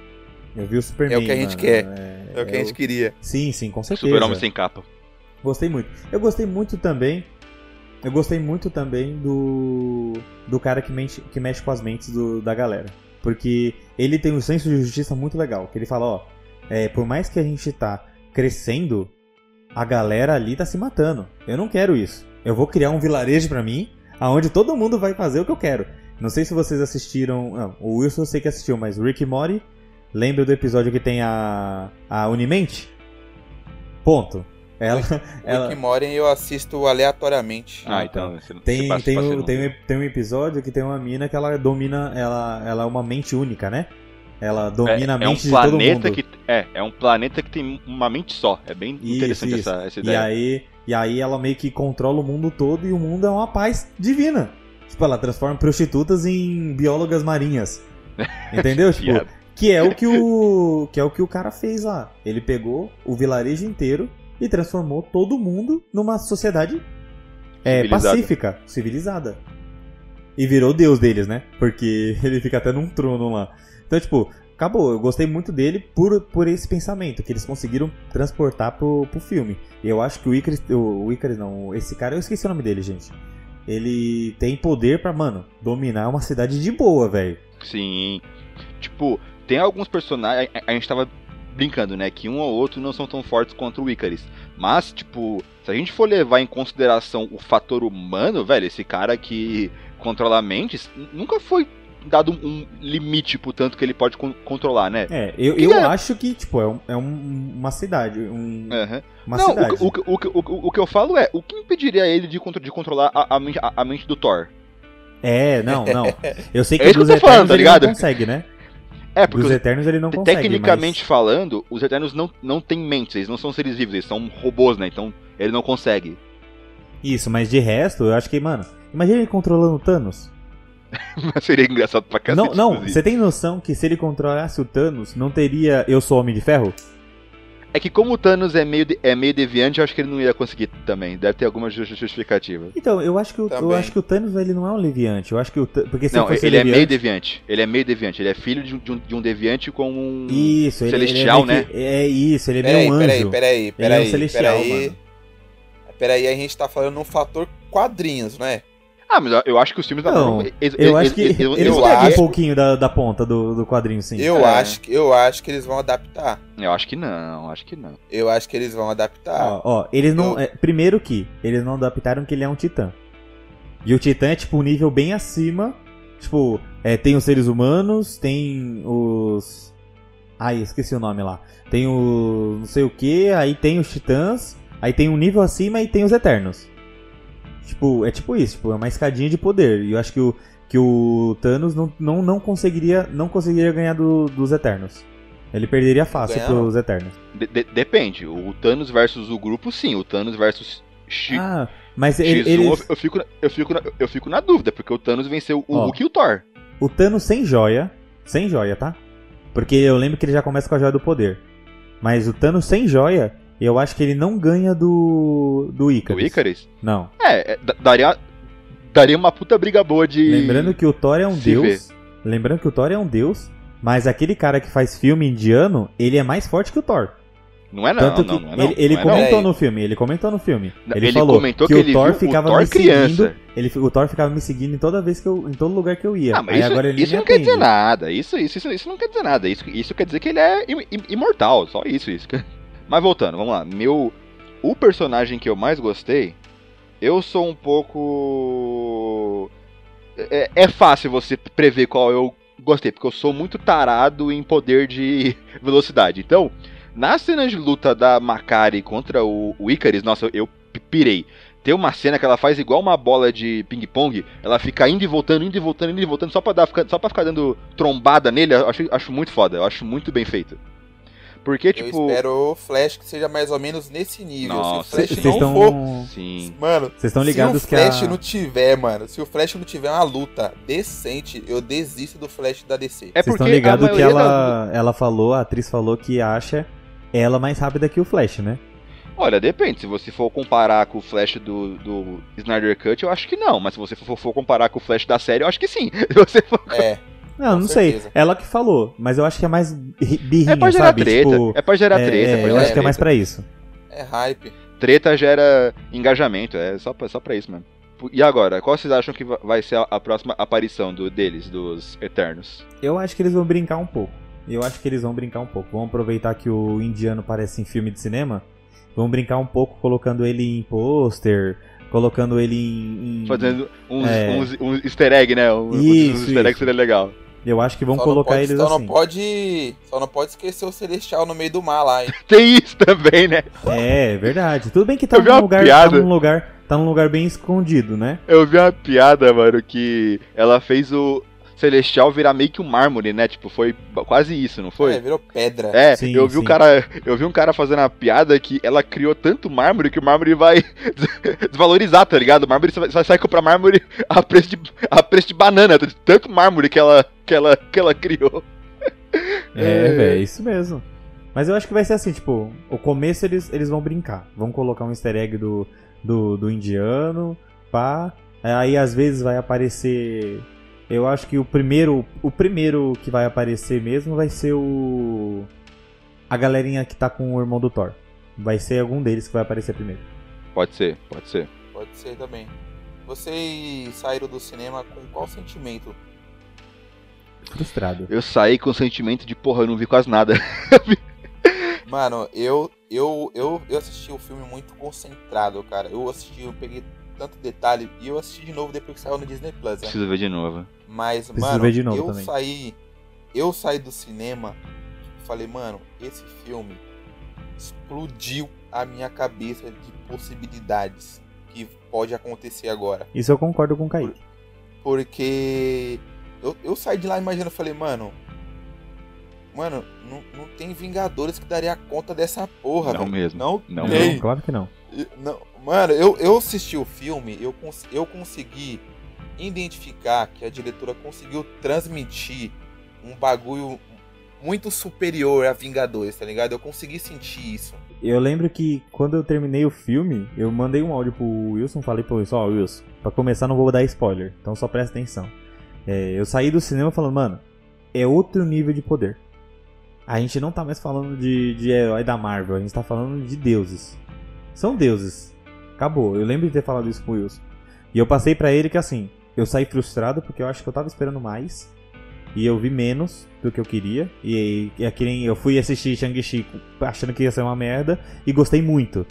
Eu vi o Superman. É o que a gente mano. quer. É, é o que a gente queria. Sim, sim, com certeza. Super-Homem sem capa. Gostei muito. Eu gostei muito também. Eu gostei muito também do. Do cara que mexe, que mexe com as mentes do, da galera. Porque ele tem um senso de justiça muito legal. Que ele fala, ó. É, por mais que a gente tá crescendo, a galera ali tá se matando. Eu não quero isso. Eu vou criar um vilarejo para mim, aonde todo mundo vai fazer o que eu quero. Não sei se vocês assistiram. Não, o Wilson eu sei que assistiu, mas Rick e Morty. Lembra do episódio que tem a. a Unimente? Ponto. Ela, ela... Morty eu assisto aleatoriamente. Ah, então. Você, tem, você tem, um, tem, um, tem um episódio que tem uma mina que ela domina. Ela, ela é uma mente única, né? Ela domina é, a mente é um de todo mundo. Que, É, é um planeta que tem uma mente só. É bem Isso, interessante isso. Essa, essa E ideia. aí, e aí ela meio que controla o mundo todo e o mundo é uma paz divina. Tipo, ela transforma prostitutas em biólogas marinhas. Entendeu? tipo, que é o que o que é o que o cara fez lá. Ele pegou o vilarejo inteiro e transformou todo mundo numa sociedade é, Civilizada. pacífica, civilizada. E virou deus deles, né? Porque ele fica até num trono lá. Então, tipo, acabou. Eu gostei muito dele por, por esse pensamento que eles conseguiram transportar pro, pro filme. E eu acho que o Icarus, o, o Icarus não, esse cara, eu esqueci o nome dele, gente. Ele tem poder pra, mano, dominar uma cidade de boa, velho. Sim. Tipo, tem alguns personagens. A, a gente tava brincando, né? Que um ou outro não são tão fortes quanto o Icarus. Mas, tipo, se a gente for levar em consideração o fator humano, velho, esse cara que controla mentes, nunca foi dado um, limite pro tanto que ele pode con- controlar, né? É, eu, eu é? acho que, tipo, é, um- é um- uma cidade. Um, Aham. Uma não, cidade. o, que- o, o, o, que- o eu falo é, o que impediria ele de, contro- de controlar a, a mente, a- a mente do Thor? É, não, não. Eu sei que É Eternos falando, tá ele não consegue, né? É, porque Dos os- Eternos ele não consegue. tecnicamente falando, os Eternos não, não têm mentes, eles não são seres vivos, eles são robôs, né? Então ele não consegue. mas... Isso, mas de resto, eu acho que, mano, imagina ele controlando o Thanos. Mas seria engraçado pra cacete. não, não, você tem noção que se ele controlasse o Thanos, não teria Eu Sou Homem de Ferro? É que como o Thanos é meio, de- é meio deviante, eu acho que ele não ia conseguir também. Deve ter alguma ju- justificativa. Então, eu acho que o, eu acho que o Thanos ele não é um leviante. Eu acho que o porque se não, fosse ele é meio deviante. Ele é meio deviante. Ele é filho de um, de um, de um deviante com um. Isso, ele, celestial, ele é meio que- É isso, ele é meio Peraí, um peraí, anjo. peraí, Ele é um peraí, celestial, peraí. mano. Peraí, a gente tá falando num fator quadrinhos, não é? Ah, mas eu- acho que os filmes da Não, Marvel. eles- Eu eles- acho que eles- eles eles- eu pegam um acho- pouquinho da, da ponta do, do quadrinho, sim. Eu, É. acho, que- eu acho que eles vão adaptar. Eu acho que não, acho que não. Eu acho que eles vão adaptar. Ó, ó, eles não. Eu- é, primeiro que, eles não adaptaram que ele é um titã. E o titã é tipo um nível bem acima. Tipo, é, tem os seres humanos, tem os. Ai, esqueci o nome lá. Tem o. não sei o que, aí tem os titãs, aí tem um nível acima e tem os eternos. Tipo, é tipo isso, tipo, é uma escadinha de poder. E eu acho que o, que o Thanos não, não, não conseguiria. Não conseguiria ganhar do- dos Eternos. Ele perderia fácil Ganha, não. pros Eternos. De- de- depende. O Thanos versus o grupo, sim. O Thanos versus X, Ah, mas X1, ele, eu, eles- eu fico, na- eu, fico na, eu fico na dúvida, porque o Thanos venceu o Ó. Hulk e o Thor. O Thanos sem joia. Sem joia, tá? Porque eu lembro que ele já começa com a joia do poder. Mas o Thanos sem joia, eu acho que ele não ganha do. do O Icarus. Icarus? Não. É, é, da- daria, daria uma puta briga boa de. Lembrando que o Thor é um deus. Lembrando que o Thor é um deus. Mas aquele cara que faz filme indiano, ele é mais forte que o Thor. Não é não, Tanto não, que não é não. ele, ele não é comentou no filme, ele comentou no filme. Ele, ele falou comentou que, que o ele Thor viu o ficava Thor me criança. seguindo. Ele, o Thor ficava me seguindo em toda vez que eu. em todo lugar que eu ia. Ah, mas Aí isso, agora ele isso não quer dizer atende. nada. Isso, isso, isso, isso não quer dizer nada. Isso, isso quer dizer que ele é im- im- imortal. Só isso, isso. Mas voltando, vamos lá. Meu. O personagem que eu mais gostei. Eu sou um pouco. É, é fácil você prever qual eu gostei, porque eu sou muito tarado em poder de velocidade. Então, na cena de luta da Makari contra o, o nossa, eu pirei. Tem uma cena que ela faz igual uma bola de ping-pong, ela fica indo e voltando, indo e voltando, indo e voltando, só pra, dar, só pra ficar dando trombada nele, eu acho, acho muito foda, eu acho muito bem feito. Porque, Eu tipo. espero o Flash que seja mais ou menos nesse nível. Nossa, se o Flash não estão. for. Sim. Mano, Vocês estão se ligados o que Flash a. não tiver, mano, se o Flash não tiver uma luta decente, eu desisto do Flash da DC. É Vocês porque estão ligados que ela, ela falou, a atriz falou que acha ela mais rápida que o Flash, né? Olha, depende. Se você for comparar com o Flash do, do Snyder Cut, eu acho que não. Mas se você for, for comparar com o Flash da série, eu acho que sim. Se você for... É, Não, Com não sei. certeza. Ela que falou, mas eu acho que é mais ri- birrinha, É pra gerar sabe? treta. Tipo, é pra gerar é, treta. é, é pra eu acho que é mais pra isso. é hype. Treta gera engajamento. É só pra, só pra isso mesmo. E agora, qual vocês acham que va- vai ser a, a próxima aparição do, deles, dos Eternos? Eu acho que eles vão brincar um pouco. Eu acho que eles vão brincar um pouco. Vão aproveitar que o indiano parece em filme de cinema. Vão brincar um pouco colocando ele em pôster, colocando ele em. em- Fazendo uns, É. uns, uns easter egg, né? Um, uns Isso, easter egg isso. seria legal. Eu acho que vão Só colocar pode- eles só assim. Não pode, só não pode esquecer o Celestial no meio do mar lá, hein? Tem isso também, né? É, verdade. Tudo bem que tá num lugar, tá num lugar, tá num lugar bem escondido, né? Eu vi uma piada, mano, que ela fez o. celestial virar meio que um mármore, né? Tipo, foi quase isso, não foi? É, virou pedra. É, Sim, eu vi um sim. cara, eu vi um cara fazendo a piada que ela criou tanto mármore que o mármore vai desvalorizar, tá ligado? O mármore vai- vai sair comprar mármore a preço de, a preço de banana, tanto mármore que ela que ela que ela criou. É, É. velho, é isso mesmo. Mas eu acho que vai ser assim, tipo, o começo eles, eles vão brincar. Vão colocar um easter egg do, do, do indiano, pá. Aí às vezes vai aparecer. Eu acho que o primeiro. O primeiro que vai aparecer mesmo vai ser o. A galerinha que tá com o irmão do Thor. Vai ser algum deles que vai aparecer primeiro. Pode ser, pode ser. Pode ser também. Vocês saíram do cinema com qual sentimento? Frustrado. Eu saí com o sentimento de, porra, eu não vi quase nada. Mano, eu, eu, eu, eu assisti o filme muito concentrado, cara. Eu assisti, eu peguei tanto detalhe e eu assisti de novo depois que saiu no Disney Plus. Né? Preciso ver de novo. Mas, Preciso mano, ver de novo eu também. saí. Eu saí do cinema falei, mano, esse filme explodiu a minha cabeça de possibilidades que pode acontecer agora. Isso eu concordo com o Kaique. Porque eu, eu saí de lá imaginando, falei, mano. Mano, não, não tem Vingadores que daria conta dessa porra, Não velho. mesmo. Não, Não tem. Não, claro que não. Não, mano, eu, eu assisti o filme, eu, eu consegui identificar que a diretora conseguiu transmitir um bagulho muito superior a Vingadores, tá ligado? Eu consegui sentir isso. Eu lembro que quando eu terminei o filme, eu mandei um áudio pro Wilson, falei pro Wilson, ó, Wilson, pra começar não vou dar spoiler, então só presta atenção. É, eu saí do cinema falando, mano, é outro nível de poder. A gente não tá mais falando de, de herói da Marvel, a gente tá falando de deuses. São deuses. Acabou. Eu lembro de ter falado isso pro Wilson. E eu passei pra ele que assim, eu saí frustrado porque eu acho que eu tava esperando mais. E eu vi menos do que eu queria. E, e é nem eu fui assistir Shang-Chi achando que ia ser uma merda e gostei muito.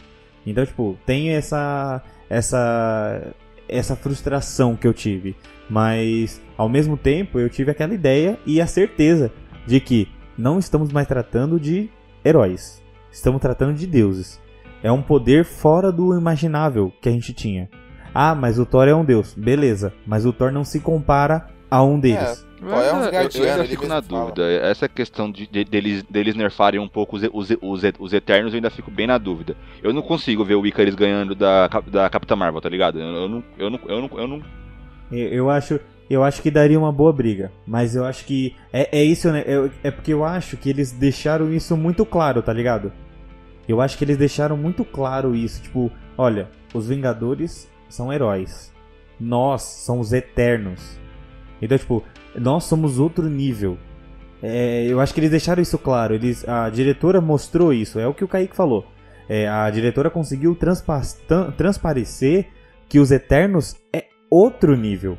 Então, tipo, tem essa essa essa frustração que eu tive, mas ao mesmo tempo eu tive aquela ideia e a certeza de que não estamos mais tratando de heróis. Estamos tratando de deuses. É um poder fora do imaginável que a gente tinha. Ah, mas o Thor é um deus. Beleza, mas o Thor não se compara a um deles. Qual é um eu, eu ainda fico na fala. dúvida. Essa questão de, de- deles, deles nerfarem um pouco os, os, os, os Eternos, eu ainda fico bem na dúvida. Eu não consigo ver o Icarus ganhando da, da Capitã Marvel, tá ligado? Eu, eu não, eu, não, eu, não, eu não. Eu eu acho, eu acho que daria uma boa briga, mas eu acho que é, é isso, né? Eu- é porque eu acho que eles deixaram isso muito claro, tá ligado? Eu acho que eles deixaram muito claro isso, tipo, olha, os Vingadores são heróis. Nós somos eternos. Então, tipo, nós somos outro nível. É, eu acho que eles deixaram isso claro. Eles, a diretora mostrou isso. É o que o Kaique falou. É, a diretora conseguiu transparecer que os Eternos é outro nível.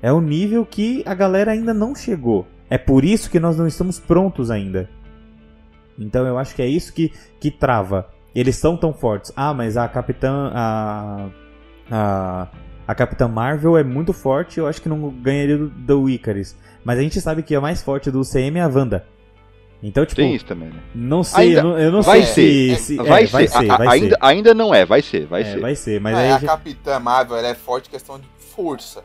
É um nível que a galera ainda não chegou. É por isso que nós não estamos prontos ainda. Então eu acho que é isso que, que trava. Eles são tão fortes. Ah, mas a Capitã. A, a, a Capitã Marvel é muito forte. Eu acho que não ganharia do, do Icarus. Mas a gente sabe que a mais forte do CM é a Wanda. Então, tipo, Tem isso também, né? não sei, Ainda- eu não, eu não vai sei ser, se. se- é, vai, ser. vai ser, A- vai ainda, ser. ainda não é, vai ser, vai É, ser. vai ser, mas Mas aí a já- Capitã Marvel ela é forte em questão de força.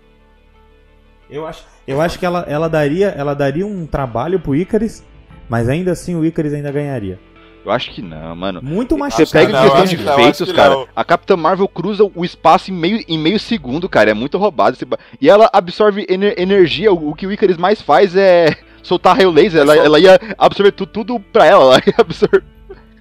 Eu acho, eu acho que ela, ela, daria, ela daria um trabalho pro Icarus, mas ainda assim o Icarus ainda ganharia. Eu acho que não, mano. Muito mais Você pega não, em questão de não, feitos, cara. não. A Capitã Marvel cruza o espaço em meio, em meio segundo, cara. É muito roubado. esse E ela absorve ener- energia. O, o que o Icarus mais faz é soltar raio laser. Ela, ela ia absorver tu- tudo pra ela. Ela ia absorver.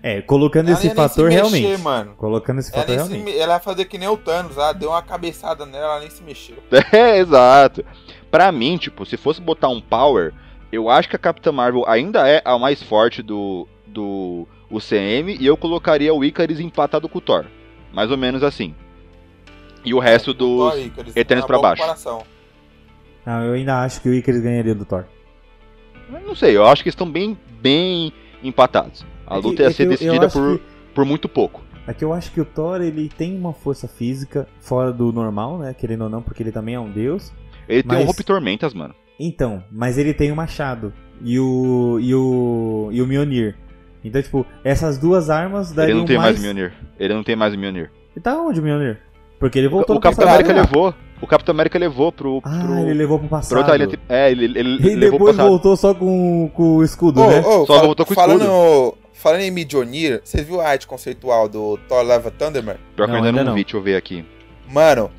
É, colocando Ela esse fator mexer, realmente. mano. Colocando esse Ela, fator realmente. me- ela ia fazer que nem o Thanos, ah, deu uma cabeçada nela, ela nem se mexeu. É, exato. Pra mim, tipo, se fosse botar um power, eu acho que a Capitã Marvel ainda é a mais forte do, do UCM e eu colocaria o Icarus empatado com o Thor. Mais ou menos assim. E o resto dos. Thor, Icarus, Eternos boa baixo. comparação. Não, eu ainda acho que o Icarus ganharia do Thor. Não sei, eu acho que estão bem, bem empatados. A É que- luta é ia que ser eu- eu decidida por, que- por muito pouco. É que eu acho que o Thor ele tem uma força física fora do normal, né? Querendo ou não, porque ele também é um deus. Ele tem um Mas- Rompe Tormentas, mano. Então, mas ele tem o machado e o e o e o Mjolnir. Então, tipo, essas duas armas Ele dariam não tem mais mais o Mjolnir. Ele não tem mais o Mjolnir. E tá onde o Mjolnir? Porque ele voltou O no Capitão. América levou. O Capitão América levou pro. Ah, pro... ele levou pro passado. outra linha. É, ele, ele, E levou pro depois passado. voltou só com, com o escudo, Ô, né? ô, Só voltou com o falando, falando em Midionir, você viu a arte conceitual do Thor Love Thunderman? Pior que eu Não, ainda ainda não, não. vi, deixa eu ver aqui. Mano,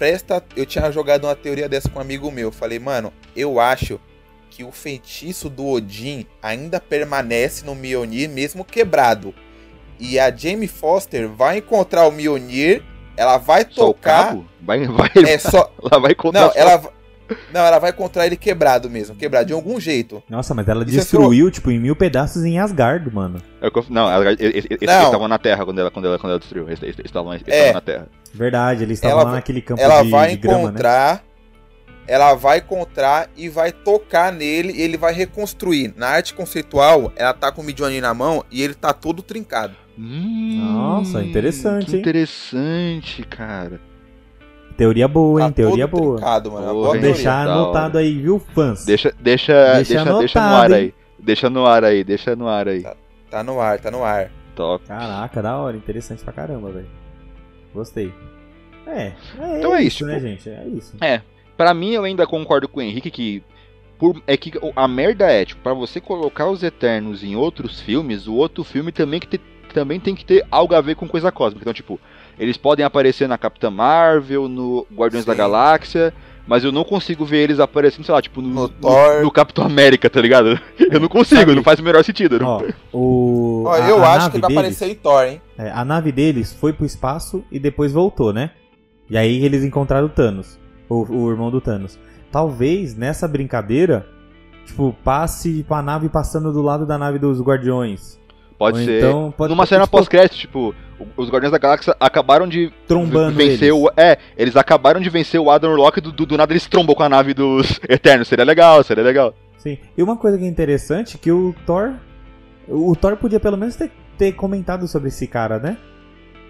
presta. Eu tinha jogado uma teoria dessa com um amigo meu. Falei, mano, eu acho que o feitiço do Odin ainda permanece no Mjolnir, mesmo quebrado. E a Jamie Foster vai encontrar o Mjolnir, ela vai Só o tocar. cabo? Vai, vai, É só. ela vai contar. Não, só- ela. Não, ela vai encontrar ele quebrado mesmo, quebrado de algum jeito. Nossa, mas ela Isso é destruiu, tipo, em mil pedaços em Asgard, mano. Eu- Não, ela- eles eles- eles estavam na Terra quando ela, quando ela, quando ela destruiu. Eles, eles estavam, eles É. estavam na Terra. Verdade, eles estavam Ela lá naquele campo ela de, vai de grama, né? encontrar. Ela vai encontrar e vai tocar nele e ele vai reconstruir. Na arte conceitual, ela tá com o Midjourney na mão e ele tá todo trincado. Hum, Nossa, interessante, que hein? Interessante, cara. Teoria boa, Tá hein? Teoria todo boa. trincado, mano. Boa, Vou teoria. deixar anotado aí, viu, fãs? Deixa, deixa, Deixa deixa, deixa, no anotado, ar hein? aí. Deixa no ar aí, deixa no ar aí. Tá no ar, tá no ar. Top. Caraca, da hora, interessante pra caramba, velho. Gostei. É, é Então é isso, isso, né, tipo- gente? É isso. Pra mim, eu ainda concordo com o Henrique que. Por, é que a merda é, tipo, pra você colocar os Eternos em outros filmes, o outro filme também, que te- também tem que ter algo a ver com coisa cósmica. Então, tipo, eles podem aparecer na Capitã Marvel, no Guardiões da Sim. Galáxia, mas eu não consigo ver eles aparecendo, sei lá, tipo, no, No no, Thor. no Capitão América, tá ligado? Eu não consigo, Sabe- não faz o menor sentido. Ó, o. Ó, a- eu a acho nave que ele vai deles- aparecer em Thor, hein? É, a nave deles foi pro espaço e depois voltou, né? E aí eles encontraram o Thanos, o, o irmão do Thanos. Talvez nessa brincadeira, tipo, passe com a nave passando do lado da nave dos Guardiões. Pode Ou ser. então, pode- Numa cena tipo, pós-crédito, tipo, os Guardiões da Galáxia acabaram de Trombando vencer eles. o. É, eles acabaram de vencer o Adam Warlock e do, do, do nada eles trombam com a nave dos Eternos. Seria legal, seria legal. Sim. E uma coisa que é interessante que o Thor. O Thor podia pelo menos ter, ter comentado sobre esse cara, né?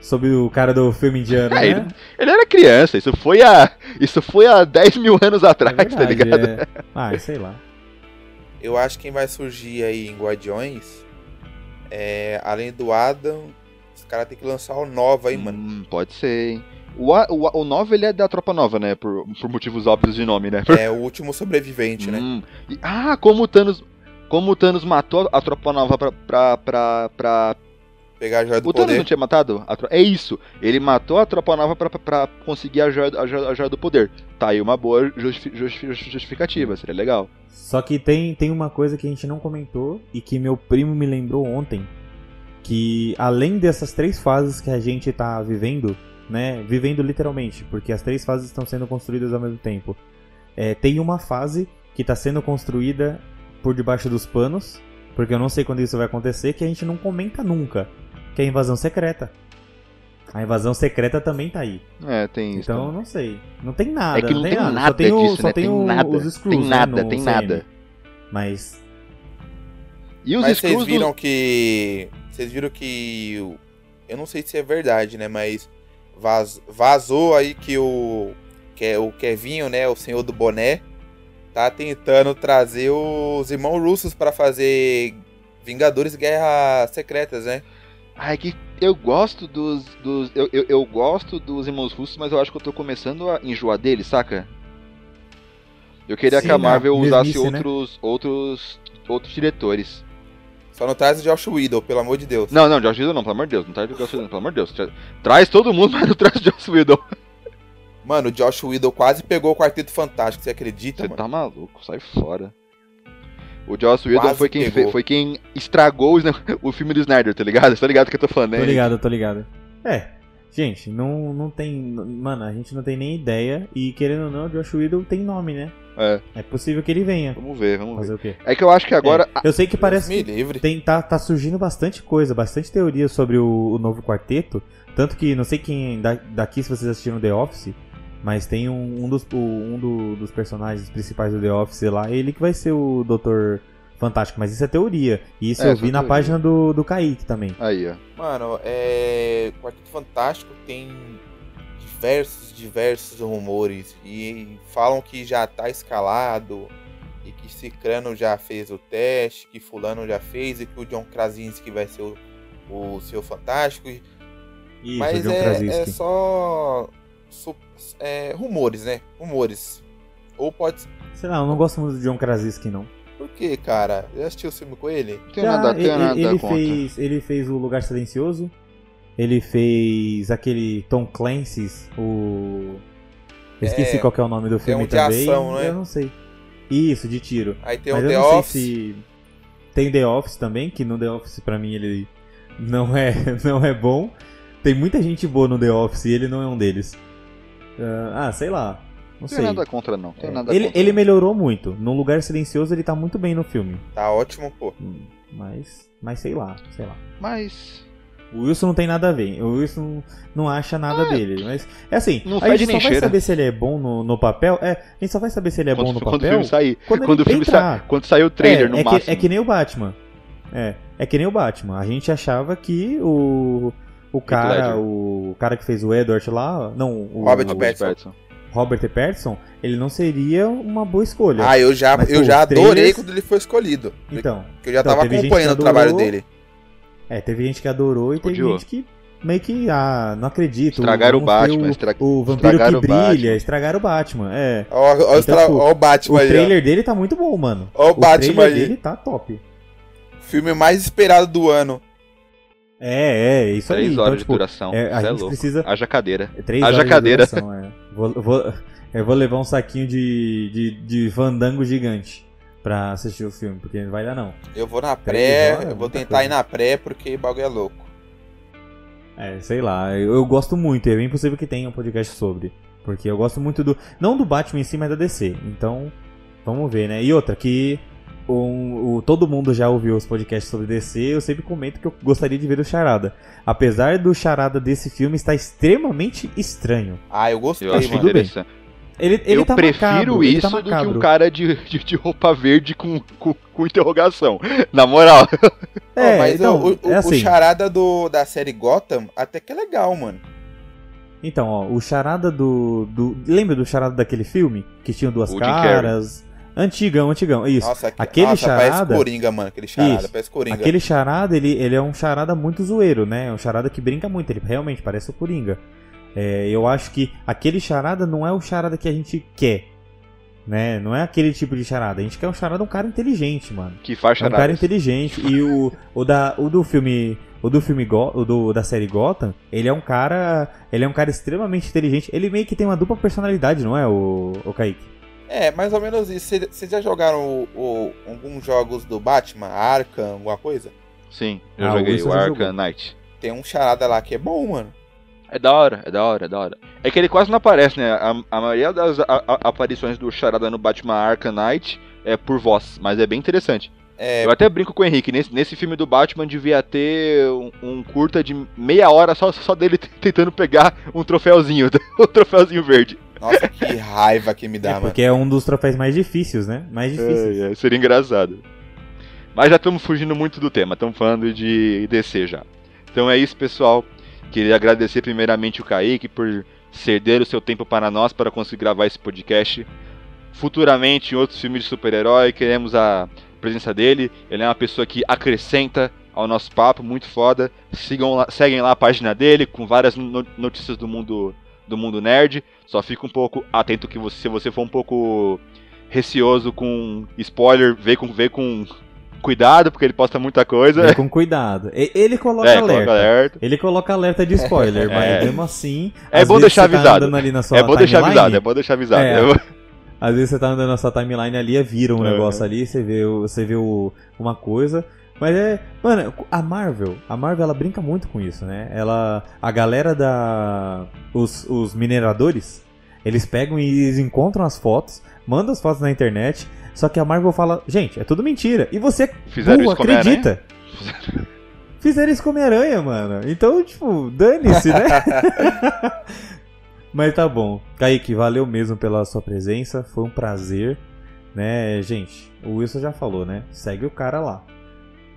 Sobre o cara do filme indiano, É, né? Ele era criança, isso foi há. Isso foi há 10 mil anos É atrás, tá verdade, ligado? é. Ah, sei lá. Eu acho que quem vai surgir aí em Guardiões é. Além do Adam, os caras tem que lançar o Nova aí, mano. Hum, pode ser, hein. O, A- o, A- o Nova ele é da Tropa Nova, né? Por, por motivos óbvios de nome, né? É o último sobrevivente, né? Hum. E- ah, como o Thanos. Como o Thanos matou a Tropa Nova pra. pra, pra, pra- Pegar a joia do O Thanos poder. não tinha matado? A tro- É isso. Ele matou a Tropa Nova pra, pra conseguir a joia, a, joia, a joia do poder. Tá aí uma boa justi- justi- justificativa, seria legal. Só que tem, tem uma coisa que a gente não comentou e que meu primo me lembrou ontem. Que além dessas três fases que a gente tá vivendo, né? Vivendo literalmente, porque as três fases estão sendo construídas ao mesmo tempo. É, tem uma fase que tá sendo construída por debaixo dos panos, porque eu não sei quando isso vai acontecer, que a gente não comenta nunca. Que é a invasão secreta. A invasão secreta também tá aí. É, tem isso. Então, também. não sei. Não tem nada. É que não tem só nada tem o- disso, só né? tem, Tem o- nada. os screws, Tem né, nada, no tem CM. nada. Mas E os Mas vocês viram do- que. Vocês viram que. Eu não sei se é verdade, né? Mas vaz- vazou aí que o. Que é o Kevinho, né? O senhor do boné. Tá tentando trazer os irmãos russos pra fazer Vingadores Guerra Secretas, né? Ai, que eu gosto dos. dos eu, eu, eu gosto dos irmãos russos, mas eu acho que eu tô começando a enjoar deles, saca? Eu queria Sim, que a né? Marvel usasse Mesmice, né? outros, outros, outros diretores. Só não traz o Josh Whedon, pelo amor de Deus. Não, não, Josh Whedon não, pelo amor de Deus. Não traz o Josh Whedon, pelo amor de Deus. Tra- Traz todo mundo, mas não traz o Josh Whedon. Mano, o Josh Whedon quase pegou o Quarteto Fantástico, você acredita, Você mano? tá maluco, sai fora. O Joss Whedon foi quem, fe- foi quem estragou os- o filme do Snyder, tá ligado? Tá ligado que eu tô falando, né? tô ligado, tô ligado. É, gente, não, não tem. Mano, a gente não tem nem ideia. E querendo ou não, o Josh Whedon tem nome, né? É, É possível que ele venha. vamos ver, vamos ver. Fazer o quê? É que eu acho que agora. É, eu sei que parece me que livre. tem, tá, tá surgindo bastante coisa, bastante teoria sobre o, o novo quarteto. Tanto que não sei quem da- daqui se vocês assistiram The Office, mas tem um, um dos, um do- dos personagens principais do The Office lá, ele que vai ser o Doutor Fantástico, mas isso é teoria. E isso É, eu só vi na teoria. página do, do Kaique também. Aí, ó. Mano, é. Quarteto Fantástico tem diversos, diversos rumores. E falam que já tá escalado. E que Cicrano já fez o teste, que Fulano já fez, e que o John Krasinski vai ser o, o seu Fantástico. Isso, Mas John é, é só. é, rumores, né? Rumores. Ou pode. Sei lá, eu não gosto muito do John Krasinski, não. Por quê, cara? Eu assisti o filme com ele? Não tenho Já, nada, ele, nada ele fez, ele fez o Lugar Silencioso. Ele fez aquele Tom Clancy's, o. Eu esqueci É, qual que é o nome do filme um de também. ação, né? Eu não sei. Isso, de tiro. Aí tem Mas o eu The não Office. sei se. Tem The Office também, que no The Office pra mim ele não é, não é bom. Tem muita gente boa no The Office e ele não é um deles. Ah, ah, sei lá. Não Não sei. nada contra, não. Tenho É, nada ele, contra. ele melhorou muito. No Lugar Silencioso ele tá muito bem no filme. Tá ótimo, pô. Hum, Mas. Mas sei lá, sei lá. Mas. O Wilson não tem nada a ver. O Wilson não acha nada dele. Mas é assim, Não a gente só vai cheira. saber se ele é bom no, no papel. É, a gente só vai saber se ele é bom quando, no quando o papel. filme sair. quando Quando, o filme entrar. sa... quando sair o trailer, é, no é máximo. Que, é que nem o Batman. É, é que nem o Batman. A gente achava que o o cara, o cara que fez o Edward lá, não, o Robert Robert Pattinson. Robert Pattinson, ele não seria uma boa escolha. Ah, eu já, Mas, eu pô, já os trailers- adorei quando ele foi escolhido. então, Porque eu já então, tava teve acompanhando o que trabalho adorou, dele. é, teve gente que adorou e teve Odiou. gente que meio que ah, não acredito. Estragaram o Batman. o- estra- O vampiro que estragaram o brilha, Batman. estragaram o Batman. É. Ó, ó, o Então, estra- tipo, ó o Batman O aí, ó. trailer dele tá muito bom, mano. Ó o O Batman trailer aí. dele tá top. Filme mais esperado do ano. É, é, isso aí. Três Então, horas tipo, de duração. é, a é gente louco. precisa. Haja cadeira. é Três Haja horas de cadeira. duração, é. Vou, vou- eu vou levar um saquinho de, de, de fandango gigante pra assistir o filme, porque não vai dar não. Eu vou na Três pré, horas, eu vou tentar coisa. ir na pré porque o bagulho é louco. É, sei lá, eu, eu gosto muito, e é bem possível que tenha um podcast sobre. Porque eu gosto muito do. Não do Batman em si, mas da DC. Então, vamos ver, né? E outra, que o, o- todo mundo já ouviu os podcasts sobre DC, eu sempre comento que eu gostaria de ver o Charada. Apesar do Charada desse filme estar extremamente estranho. Ah, eu gostei, Eu acho tudo mano. bem. interessante. ele, ele eu tá prefiro macabro, ele isso tá do que um cara de, de, de roupa verde com, com, com interrogação. Na moral. É, Ó, mas então, o, o, é assim. o charada do, da série Gotham até que é legal, mano. Então, ó, o charada do, do. Lembra do charada daquele filme? Que tinha duas O Jim caras. Antigão, antigão. Isso. Nossa, aque- aquele nossa, charada- parece Coringa, mano. Aquele charada, Isso. parece Coringa. Aquele charada, ele, ele é um charada muito zoeiro, né? É um charada que brinca muito. Ele realmente parece o Coringa. É, eu acho que aquele charada não é o charada que a gente quer. Né? Não é aquele tipo de charada. A gente quer um charada um cara inteligente, mano. Que faz É um cara inteligente. E o, o, da, o do filme. O do filme Go, o do, da série Gotham, ele é um cara. Ele é um cara extremamente inteligente. Ele meio que tem uma dupla personalidade, não é, o, o Kaique? É, mais ou menos isso. Vocês já jogaram o- o- alguns jogos do Batman, Arkham, alguma coisa? Sim, eu Ah, o joguei o Arkham jogou. Knight. Tem um charada lá que é bom, mano. É da hora, é da hora, é da hora. É que ele quase não aparece, né? A, a maioria das a- a- aparições do Charada no Batman Arkham Knight é por voz, mas é bem interessante. É, Eu até brinco com o Henrique, nesse, nesse filme do Batman devia ter um, um curta de meia hora só, só dele tentando pegar um troféuzinho, um troféuzinho verde. Nossa, que raiva que me dá, É, mano. porque é um dos troféus mais difíceis, né? Mais difíceis. É, é, seria engraçado. Mas já estamos fugindo muito do tema, estamos falando de DC já. Então é isso, pessoal. Queria agradecer primeiramente o Kaique por ceder o seu tempo para nós para conseguir gravar esse podcast. Futuramente, em outros filmes de super-herói, queremos a presença dele. Ele é uma pessoa que acrescenta ao nosso papo, muito foda. Sigam lá, seguem lá a página dele com várias no- notícias do mundo do mundo nerd. Só fica um pouco atento que você, se você for um pouco receoso com spoiler, vê com, vê com cuidado, porque ele posta muita coisa. Vê com cuidado. Ele coloca É, alerta. coloca alerta. Ele coloca alerta de spoiler, É. mas mesmo assim. É às bom vezes deixar tá avisado. É bom deixar avisado, é bom deixar avisado. É. Às vezes você tá andando na sua timeline ali, é vira um É. negócio ali, você vê, você vê o- uma coisa. Mas é. Mano, a Marvel, a Marvel ela brinca muito com isso, né? Ela. A galera da. Os, os mineradores, eles pegam e eles encontram as fotos, mandam as fotos na internet. Só que a Marvel fala, gente, é tudo mentira. E você, Fizeram burro, acredita. Fizeram isso com Homem-Aranha, mano. Então, tipo, dane-se, né? Mas tá bom. Kaique, valeu mesmo pela sua presença. Foi um prazer. Né, gente, o Wilson já falou, né? Segue o cara lá.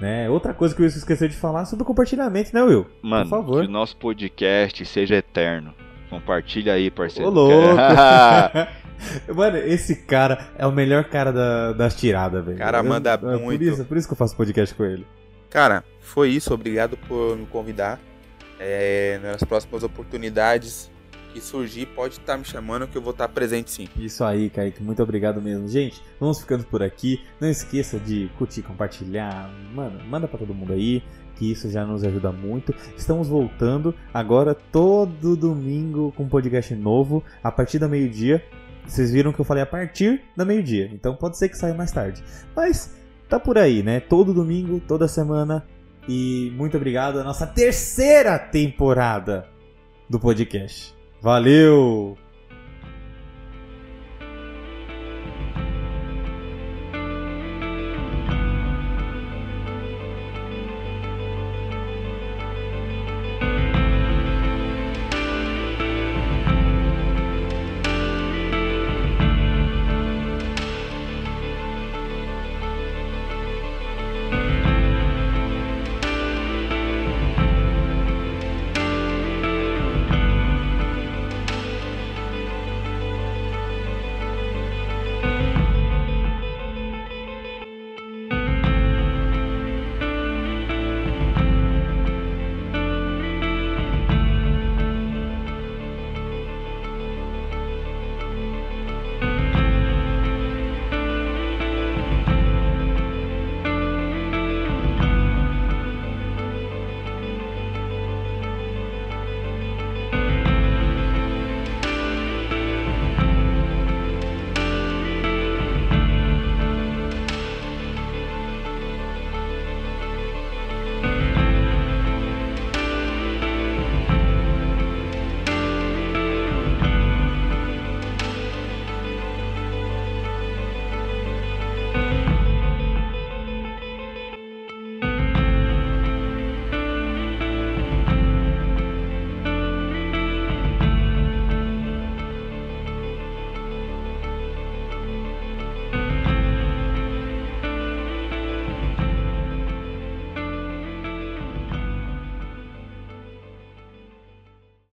Né? Outra coisa que o Wilson esqueceu de falar é sobre o compartilhamento, né, Will? Mano, Por favor. que o nosso podcast seja eterno. Compartilha aí, parceiro. Ô, louco! Mano, esse cara é o melhor cara da- das tiradas, velho. Cara, Eu- manda é Por muito. isso, por isso que eu faço podcast com ele. Cara, foi isso. Obrigado por me convidar. É, nas próximas oportunidades que surgir, pode estar tá me chamando que eu vou estar tá presente sim. Isso aí, Kaique. Muito obrigado mesmo. Gente, vamos ficando por aqui. Não esqueça de curtir, compartilhar. Mano, manda para todo mundo aí que isso já nos ajuda muito. Estamos voltando agora todo domingo com um podcast novo a partir da meio-dia. Vocês viram que eu falei a partir da meio-dia, então pode ser que saia mais tarde. Mas tá por aí, né? Todo domingo, toda semana. E muito obrigado a nossa terceira temporada do podcast. Valeu!